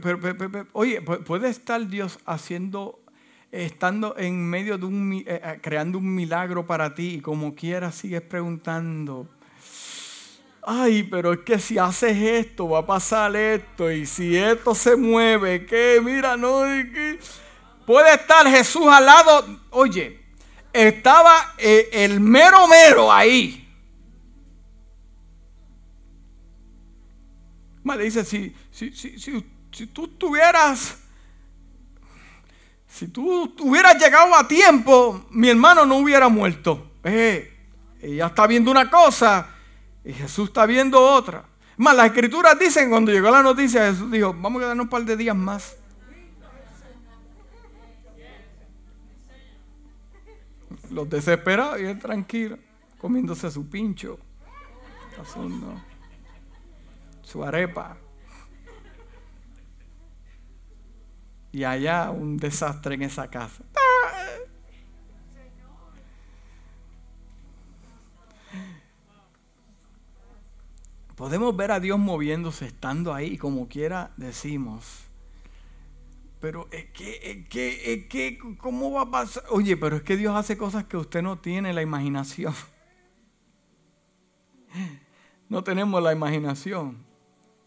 Pero, pero, oye, puede estar Dios haciendo, estando en medio de un, eh, eh, creando un milagro para ti y como quiera sigues preguntando. Ay, pero es que si haces esto va a pasar esto y si esto se mueve, ¿qué? Mira, no, ¿qué? puede estar Jesús al lado. Oye, estaba eh, el mero mero ahí. Más le dice, si, si, si, si, tú tuvieras, si tú hubieras llegado a tiempo, mi hermano no hubiera muerto. Eh, ella está viendo una cosa y Jesús está viendo otra. Más, las escrituras dicen, cuando llegó la noticia, Jesús dijo, vamos a quedarnos un par de días más. Los desesperados y él tranquilo, comiéndose su pincho, su arepa. Y allá un desastre en esa casa. Podemos ver a Dios moviéndose, estando ahí, como quiera decimos. Pero es que, es que, es que, ¿cómo va a pasar? Oye, pero es que Dios hace cosas que usted no tiene la imaginación. No tenemos la imaginación,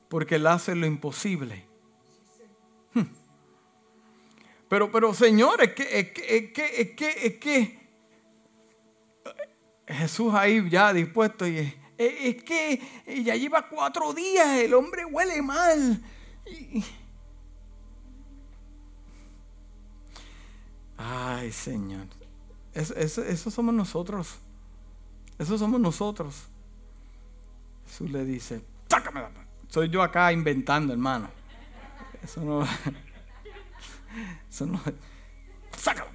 porque Él hace lo imposible. Pero, pero Señor, es que, es que, es que, es que, es Jesús ahí ya dispuesto y es que ya lleva cuatro días, el hombre huele mal. Ay, Señor. Eso, somos nosotros. Eso somos nosotros. Jesús le dice, sácame la Soy yo acá inventando, hermano. Eso no... Sácame.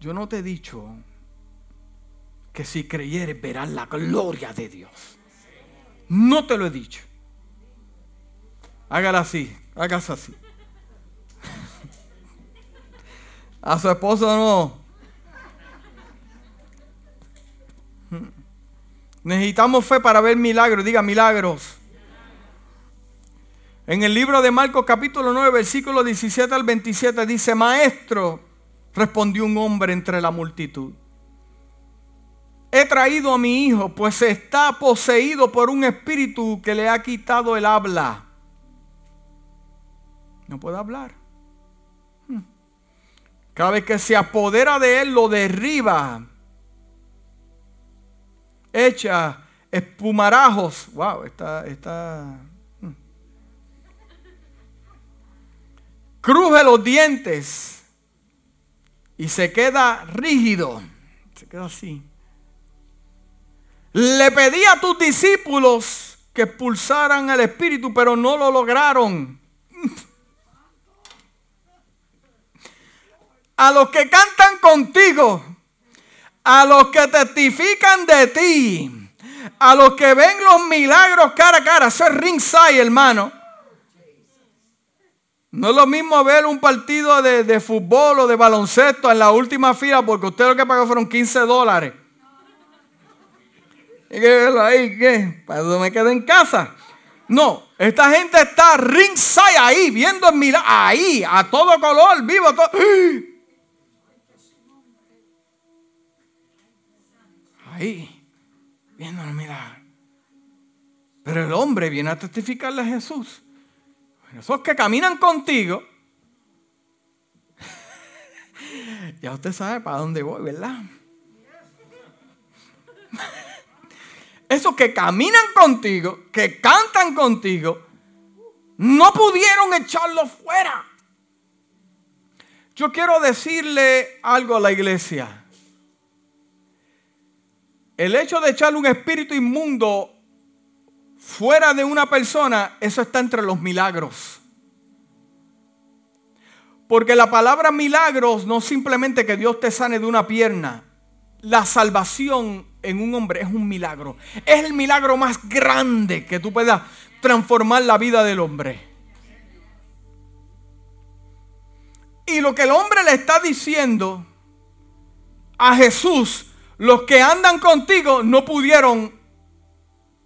Yo no te he dicho que si creyeres verás la gloria de Dios. No te lo he dicho. Hágala así, hágase así. A su esposo no. Necesitamos fe para ver milagros. Diga milagros. En el libro de Marcos capítulo 9, versículo 17 al 27 dice, Maestro, respondió un hombre entre la multitud he traído a mi hijo, pues está poseído por un espíritu que le ha quitado el habla. No puede hablar. Hmm. Cada vez que se apodera de él, lo derriba. Echa espumarajos. Wow, está. está Cruje los dientes y se queda rígido. Se queda así. Le pedí a tus discípulos que expulsaran al espíritu, pero no lo lograron. A los que cantan contigo, a los que testifican de ti, a los que ven los milagros cara a cara, eso es ringside, hermano. No es lo mismo ver un partido de, de, fútbol o de baloncesto en la última fila porque usted lo que pagó fueron 15 dólares. ¿Y verlo ahí, ¿qué? ¿Para me quedé en casa? No, esta gente está ringside ahí, viendo el milagro, ahí, a todo color, vivo, todo. Ahí, viendo el milagro. Pero el hombre viene a testificarle a Jesús. Esos que caminan contigo, ya usted sabe para dónde voy, ¿verdad? esos que caminan contigo, que cantan contigo, no pudieron echarlo fuera. Yo quiero decirle algo a la iglesia. El hecho de echarle un espíritu inmundo fuera de una persona, eso está entre los milagros. Porque la palabra milagros no simplemente que Dios te sane de una pierna. La salvación en un hombre es un milagro. Es el milagro más grande que tú puedas transformar la vida del hombre. Y lo que el hombre le está diciendo a Jesús, los que andan contigo no pudieron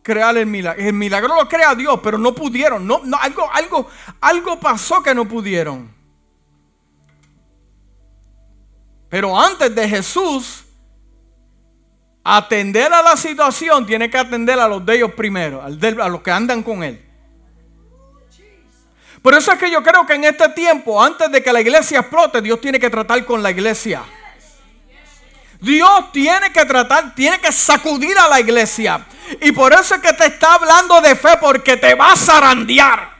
crear el milagro. El milagro lo crea Dios, pero no pudieron. No, no, algo, algo, algo pasó que no pudieron. Pero antes de Jesús atender a la situación, tiene que atender a los de ellos primero, a los que andan con él. Por eso es que yo creo que en este tiempo, antes de que la iglesia explote, Dios tiene que tratar con la iglesia. Dios tiene que tratar, tiene que sacudir a la iglesia. Y por eso es que te está hablando de fe, porque te va a zarandear.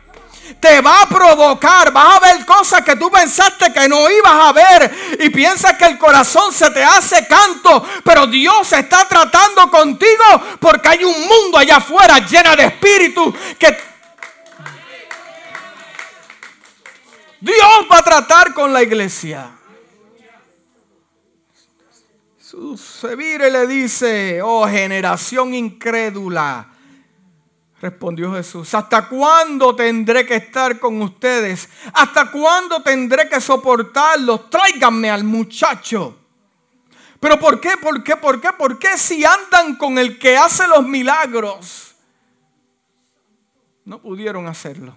Te va a provocar, vas a ver cosas que tú pensaste que no ibas a ver y piensas que el corazón se te hace canto, pero Dios está tratando contigo porque hay un mundo allá afuera lleno de espíritu que Dios va a tratar con la iglesia. Se vire le dice, oh generación incrédula. Respondió Jesús, ¿hasta cuándo tendré que estar con ustedes? ¿Hasta cuándo tendré que soportarlos? Tráiganme al muchacho. ¿Pero por qué? ¿Por qué? ¿Por qué? ¿Por qué si andan con el que hace los milagros? No pudieron hacerlo.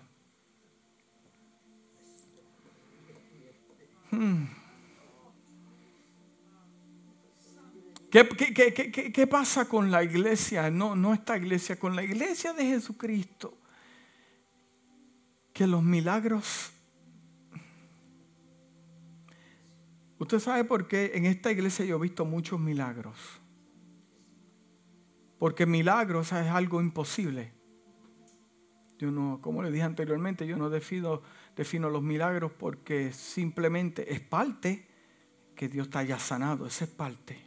Hmm. ¿Qué, pasa con la iglesia? No, no esta iglesia, con la iglesia de Jesucristo. Que los milagros... Usted sabe por qué en esta iglesia yo he visto muchos milagros. Porque milagros es algo imposible. Yo no, como le dije anteriormente, yo no defino, defino los milagros porque simplemente es parte que Dios te haya sanado, esa es parte.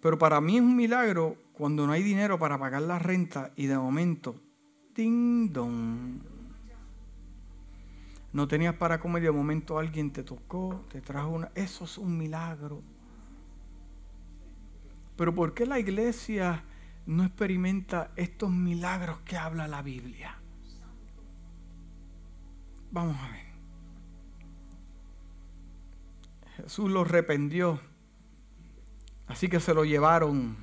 Pero para mí es un milagro cuando no hay dinero para pagar la renta y de momento, ding dong. No tenías para comer y de momento alguien te tocó, te trajo una. Eso es un milagro. Pero ¿por qué la iglesia no experimenta estos milagros que habla la Biblia? Vamos a ver. Jesús los arrependió Así que se lo llevaron.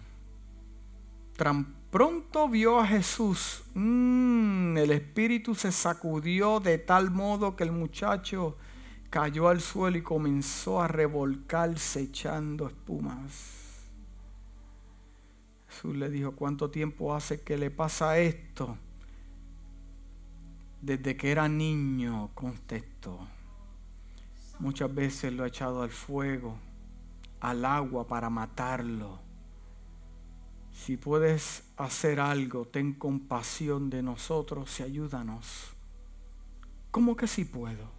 Tan pronto vio a Jesús, mm, el espíritu se sacudió de tal modo que el muchacho cayó al suelo y comenzó a revolcarse echando espumas. Jesús le dijo, ¿cuánto tiempo hace que le pasa esto? Desde que era niño, contestó. Muchas veces lo ha echado al fuego al agua para matarlo. Si puedes hacer algo, ten compasión de nosotros y ayúdanos. ¿Cómo que sí puedo?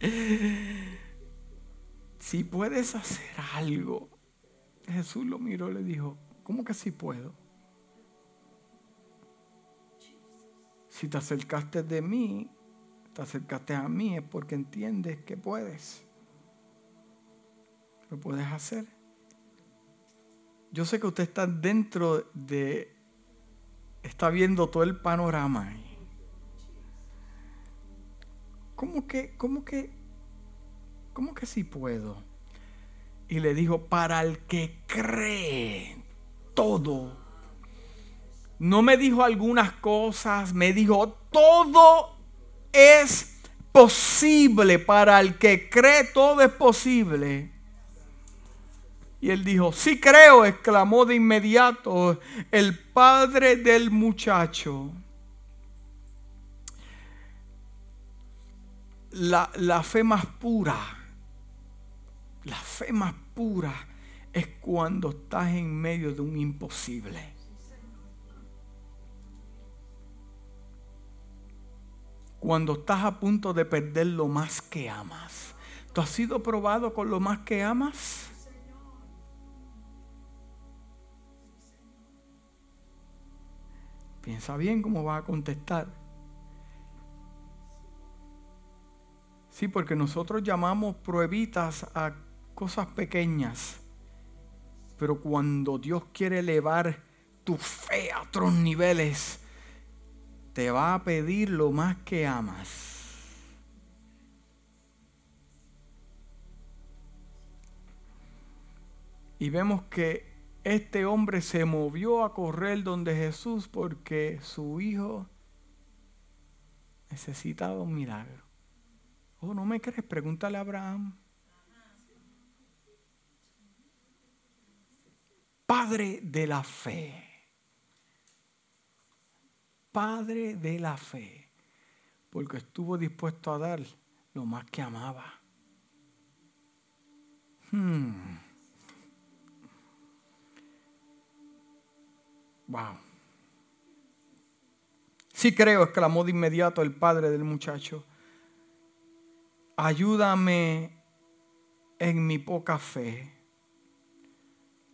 si puedes hacer algo, Jesús lo miró y le dijo, ¿cómo que sí puedo? Si te acercaste de mí, te acercaste a mí es porque entiendes que puedes. Lo puedes hacer. Yo sé que usted está dentro de, está viendo todo el panorama. ¿Cómo que, cómo que, cómo que sí puedo? Y le dijo, para el que cree todo. No me dijo algunas cosas, me dijo todo es posible para el que cree, todo es posible. Y él dijo, sí creo, exclamó de inmediato el padre del muchacho. La, la, fe más pura, la fe más pura es cuando estás en medio de un imposible. Cuando estás a punto de perder lo más que amas. ¿Tú has sido probado con lo más que amas? Piensa bien cómo vas a contestar. Sí, porque nosotros llamamos pruebitas a cosas pequeñas. Pero cuando Dios quiere elevar tu fe a otros niveles, te va a pedir lo más que amas. Y vemos que este hombre se movió a correr donde Jesús porque su hijo necesitaba un milagro. Oh, ¿no me crees? Pregúntale a Abraham. Padre de la fe padre de la fe, porque estuvo dispuesto a dar lo más que amaba. Hmm. Wow. Sí creo, exclamó de inmediato el padre del muchacho. Ayúdame en mi poca fe.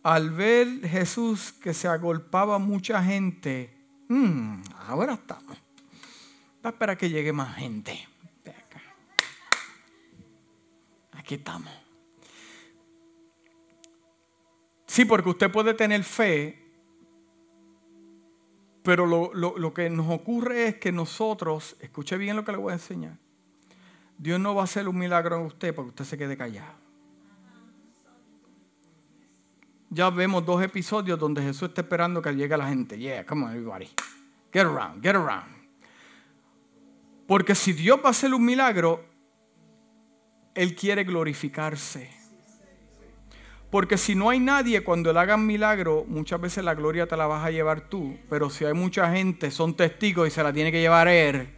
Al ver Jesús que se agolpaba mucha gente, hmm, ahora estamos. Va a esperar que llegue más gente. Aquí estamos. Sí, porque usted puede tener fe, pero lo, que nos ocurre es que nosotros, escuche bien lo que le voy a enseñar, Dios no va a hacer un milagro en usted para que usted se quede callado. Ya vemos dos episodios donde Jesús está esperando que llegue la gente. Yeah, come on everybody. Get around, get around. Porque si Dios va a hacer un milagro, Él quiere glorificarse. Porque si no hay nadie cuando Él haga un milagro, muchas veces la gloria te la vas a llevar tú. Pero si hay mucha gente, son testigos y se la tiene que llevar Él.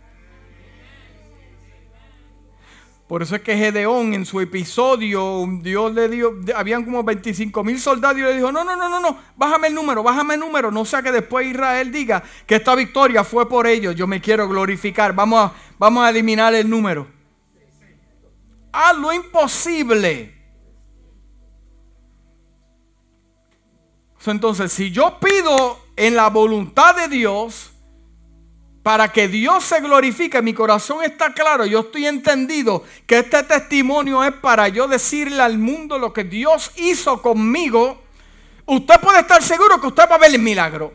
Por eso es que Gedeón en su episodio, Dios le dio, habían como 25 mil soldados y le dijo, no, no, no, no, no, bájame el número, bájame el número, no sea que después Israel diga que esta victoria fue por ellos, yo me quiero glorificar, vamos a, vamos a eliminar el número. Haz lo imposible Entonces, si yo pido en la voluntad de Dios, para que Dios se glorifique, mi corazón está claro, yo estoy entendido que este testimonio es para yo decirle al mundo lo que Dios hizo conmigo, usted puede estar seguro que usted va a ver el milagro.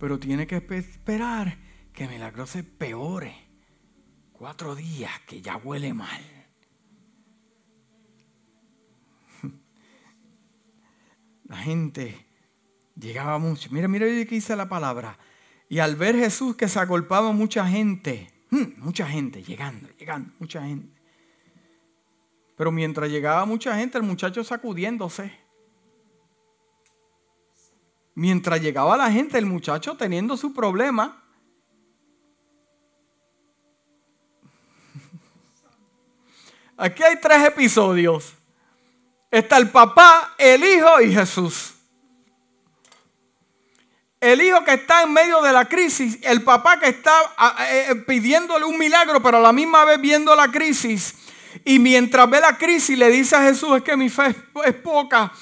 Pero tiene que esperar que el milagro se peore. Cuatro días que ya huele mal. la gente llegaba mucho. Mira, mira qué dice la palabra. Y al ver Jesús que se agolpaba mucha gente, hmm, mucha gente llegando, llegando, mucha gente. Pero mientras llegaba mucha gente, el muchacho sacudiéndose. Mientras llegaba la gente, el muchacho teniendo su problema. Aquí hay tres episodios. Está el papá, el hijo y Jesús. El hijo que está en medio de la crisis, el papá que está eh, eh, pidiéndole un milagro, pero a la misma vez viendo la crisis. Y mientras ve la crisis le dice a Jesús, es que mi fe es poca.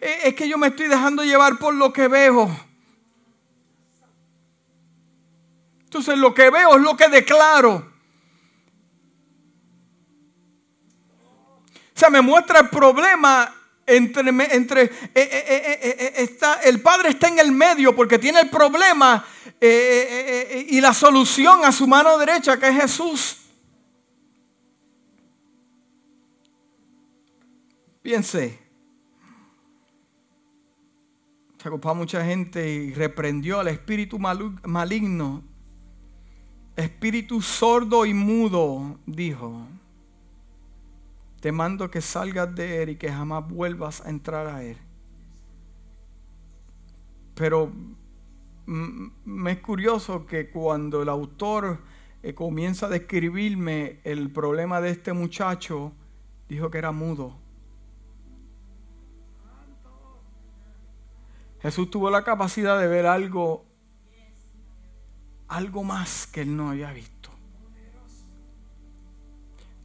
Es que yo me estoy dejando llevar por lo que veo. Entonces lo que veo es lo que declaro. O sea, me muestra el problema entre, entre eh, eh, eh, está, el padre está en el medio porque tiene el problema y la solución a su mano derecha que es Jesús. Piense. Se ocupó mucha gente y reprendió al espíritu maligno. Espíritu sordo y mudo, dijo te mando que salgas de él y que jamás vuelvas a entrar a él. Pero me es curioso que cuando el autor eh, comienza a describirme el problema de este muchacho, dijo que era mudo. Jesús tuvo la capacidad de ver algo, algo más que él no había visto.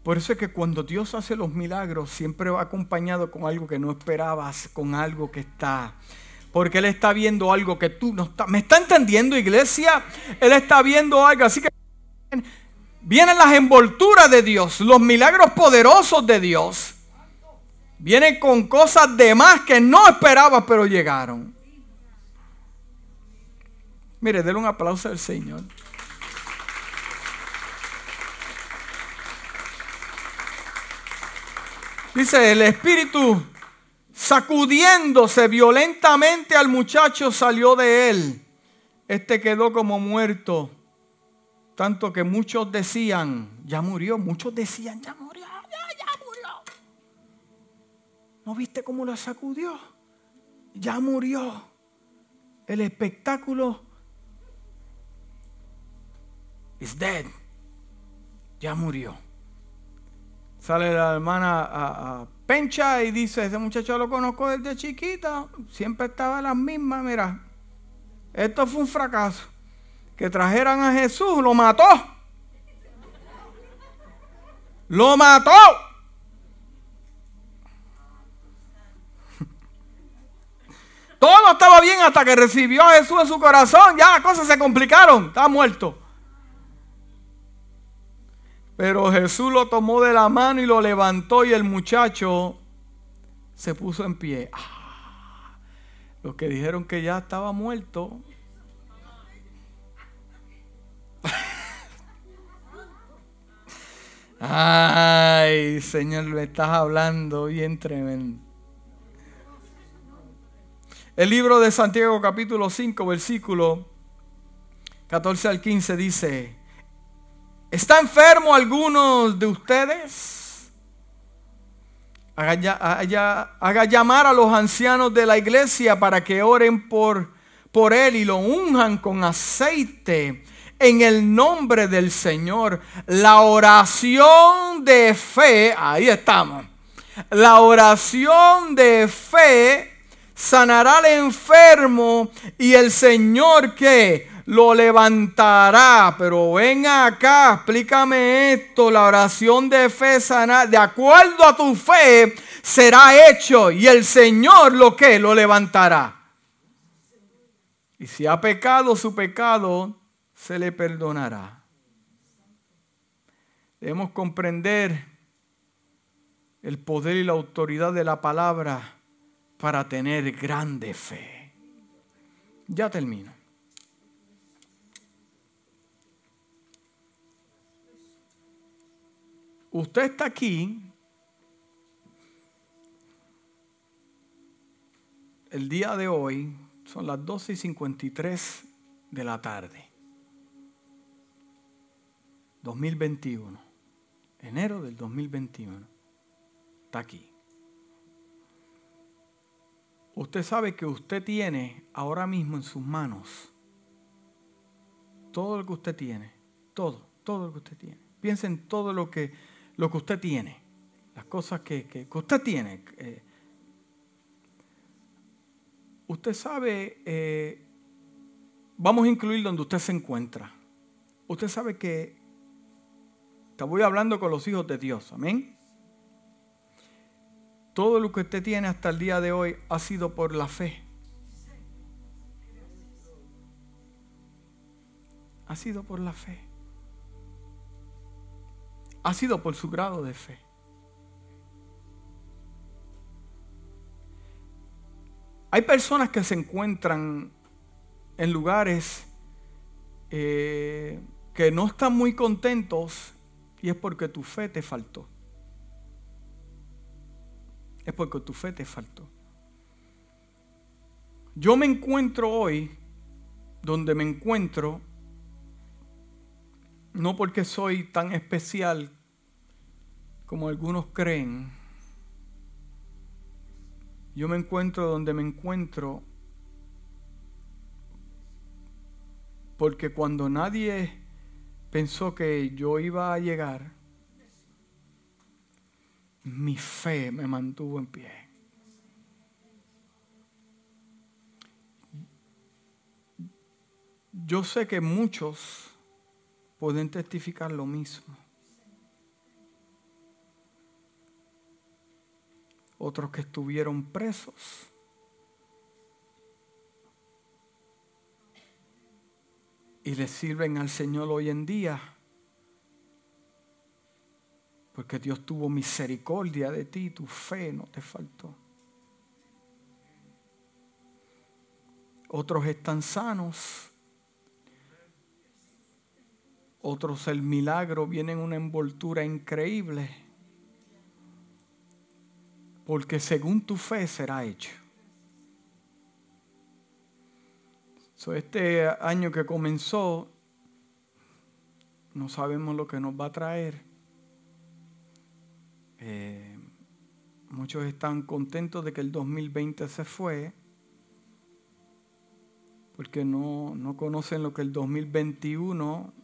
Por eso es que cuando Dios hace los milagros, siempre va acompañado con algo que no esperabas, con algo que está. Porque Él está viendo algo que tú no estás. ¿Me está entendiendo, iglesia? Él está viendo algo. Así que vienen las envolturas de Dios, los milagros poderosos de Dios. Vienen con cosas de más que no esperabas, pero llegaron. Mire, denle un aplauso al Señor. Dice, el espíritu sacudiéndose violentamente al muchacho salió de él. Este quedó como muerto. Tanto que muchos decían, ya murió. Muchos decían, ya murió, ya, ya murió. ¿No viste cómo lo sacudió? Ya murió. El espectáculo is dead. Ya murió. Sale la hermana a, Pencha y dice, ese muchacho lo conozco desde chiquita, siempre estaba en las mismas, mira, esto fue un fracaso. Que trajeran a Jesús, lo mató. Lo mató. Todo estaba bien hasta que recibió a Jesús en su corazón. Ya las cosas se complicaron. Está muerto. Pero Jesús lo tomó de la mano y lo levantó y el muchacho se puso en pie. Ah, los que dijeron que ya estaba muerto. Ay, Señor, me estás hablando bien tremendo. El libro de Santiago capítulo 5, versículo 14 al 15 dice, ¿Está enfermo alguno de ustedes? Haga, llamar a los ancianos de la iglesia para que oren por, por él y lo unjan con aceite en el nombre del Señor. La oración de fe, ahí estamos. La oración de fe sanará al enfermo y el Señor que lo levantará. Pero ven acá, explícame esto. La oración de fe sana, de acuerdo a tu fe, será hecho. Y el Señor lo que lo levantará. Y si ha pecado su pecado, se le perdonará. Debemos comprender el poder y la autoridad de la palabra para tener grande fe. Ya termino. Usted está aquí el día de hoy, son las 12 y 53 de la tarde. 2021. Enero del 2021. Está aquí. Usted sabe que usted tiene ahora mismo en sus manos todo lo que usted tiene. Todo, todo lo que usted tiene. Piensa en todo lo que lo que usted tiene, las cosas que, usted tiene. Eh, usted sabe, eh, vamos a incluir donde usted se encuentra. Usted sabe que te voy hablando con los hijos de Dios, amén. Todo lo que usted tiene hasta el día de hoy ha sido por la fe. Ha sido por la fe ha sido por su grado de fe. Hay personas que se encuentran en lugares eh, que no están muy contentos y es porque tu fe te faltó. Es porque tu fe te faltó. Yo me encuentro hoy donde me encuentro no porque soy tan especial como algunos creen. Yo me encuentro donde me encuentro porque cuando nadie pensó que yo iba a llegar, mi fe me mantuvo en pie. Yo sé que muchos pueden testificar lo mismo. Otros que estuvieron presos. Y le sirven al Señor hoy en día. Porque Dios tuvo misericordia de ti, tu fe no te faltó. Otros están sanos otros el milagro viene en una envoltura increíble. Porque según tu fe será hecho. este año que comenzó, no sabemos lo que nos va a traer. Eh, muchos están contentos de que el 2020 se fue, porque no, no conocen lo que el 2021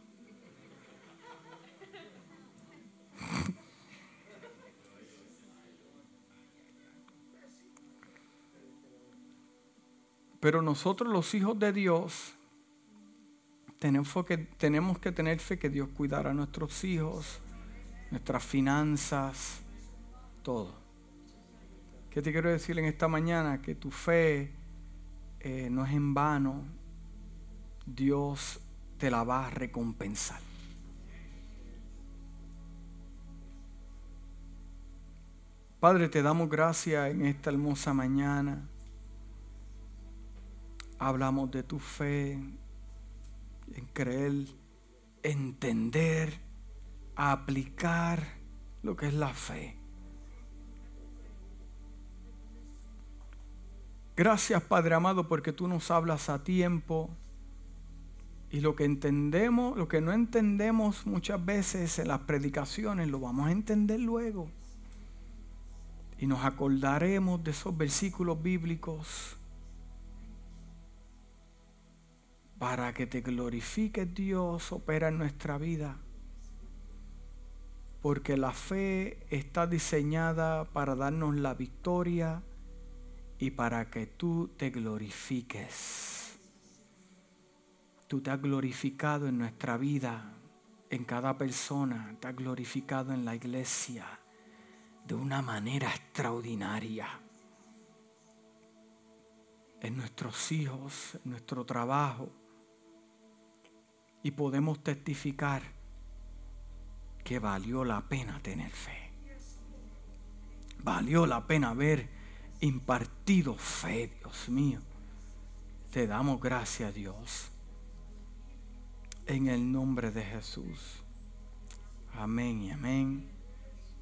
Pero nosotros los hijos de Dios tenemos que, tener fe que Dios cuidará a nuestros hijos, nuestras finanzas, todo. ¿Qué te quiero decir en esta mañana? Que tu fe eh, no es en vano. Dios te la va a recompensar. Padre, te damos gracias en esta hermosa mañana. Hablamos de tu fe, en creer, entender, aplicar lo que es la fe. Gracias Padre amado porque tú nos hablas a tiempo y lo que entendemos, lo que no entendemos muchas veces en las predicaciones, lo vamos a entender luego. Y nos acordaremos de esos versículos bíblicos para que te glorifiques Dios, opera en nuestra vida. Porque la fe está diseñada para darnos la victoria y para que tú te glorifiques. Tú te has glorificado en nuestra vida, en cada persona, te has glorificado en la iglesia de una manera extraordinaria. En nuestros hijos, en nuestro trabajo. Y podemos testificar que valió la pena tener fe. Valió la pena ver impartido fe, Dios mío. Te damos gracias, Dios. En el nombre de Jesús. Amén y amén.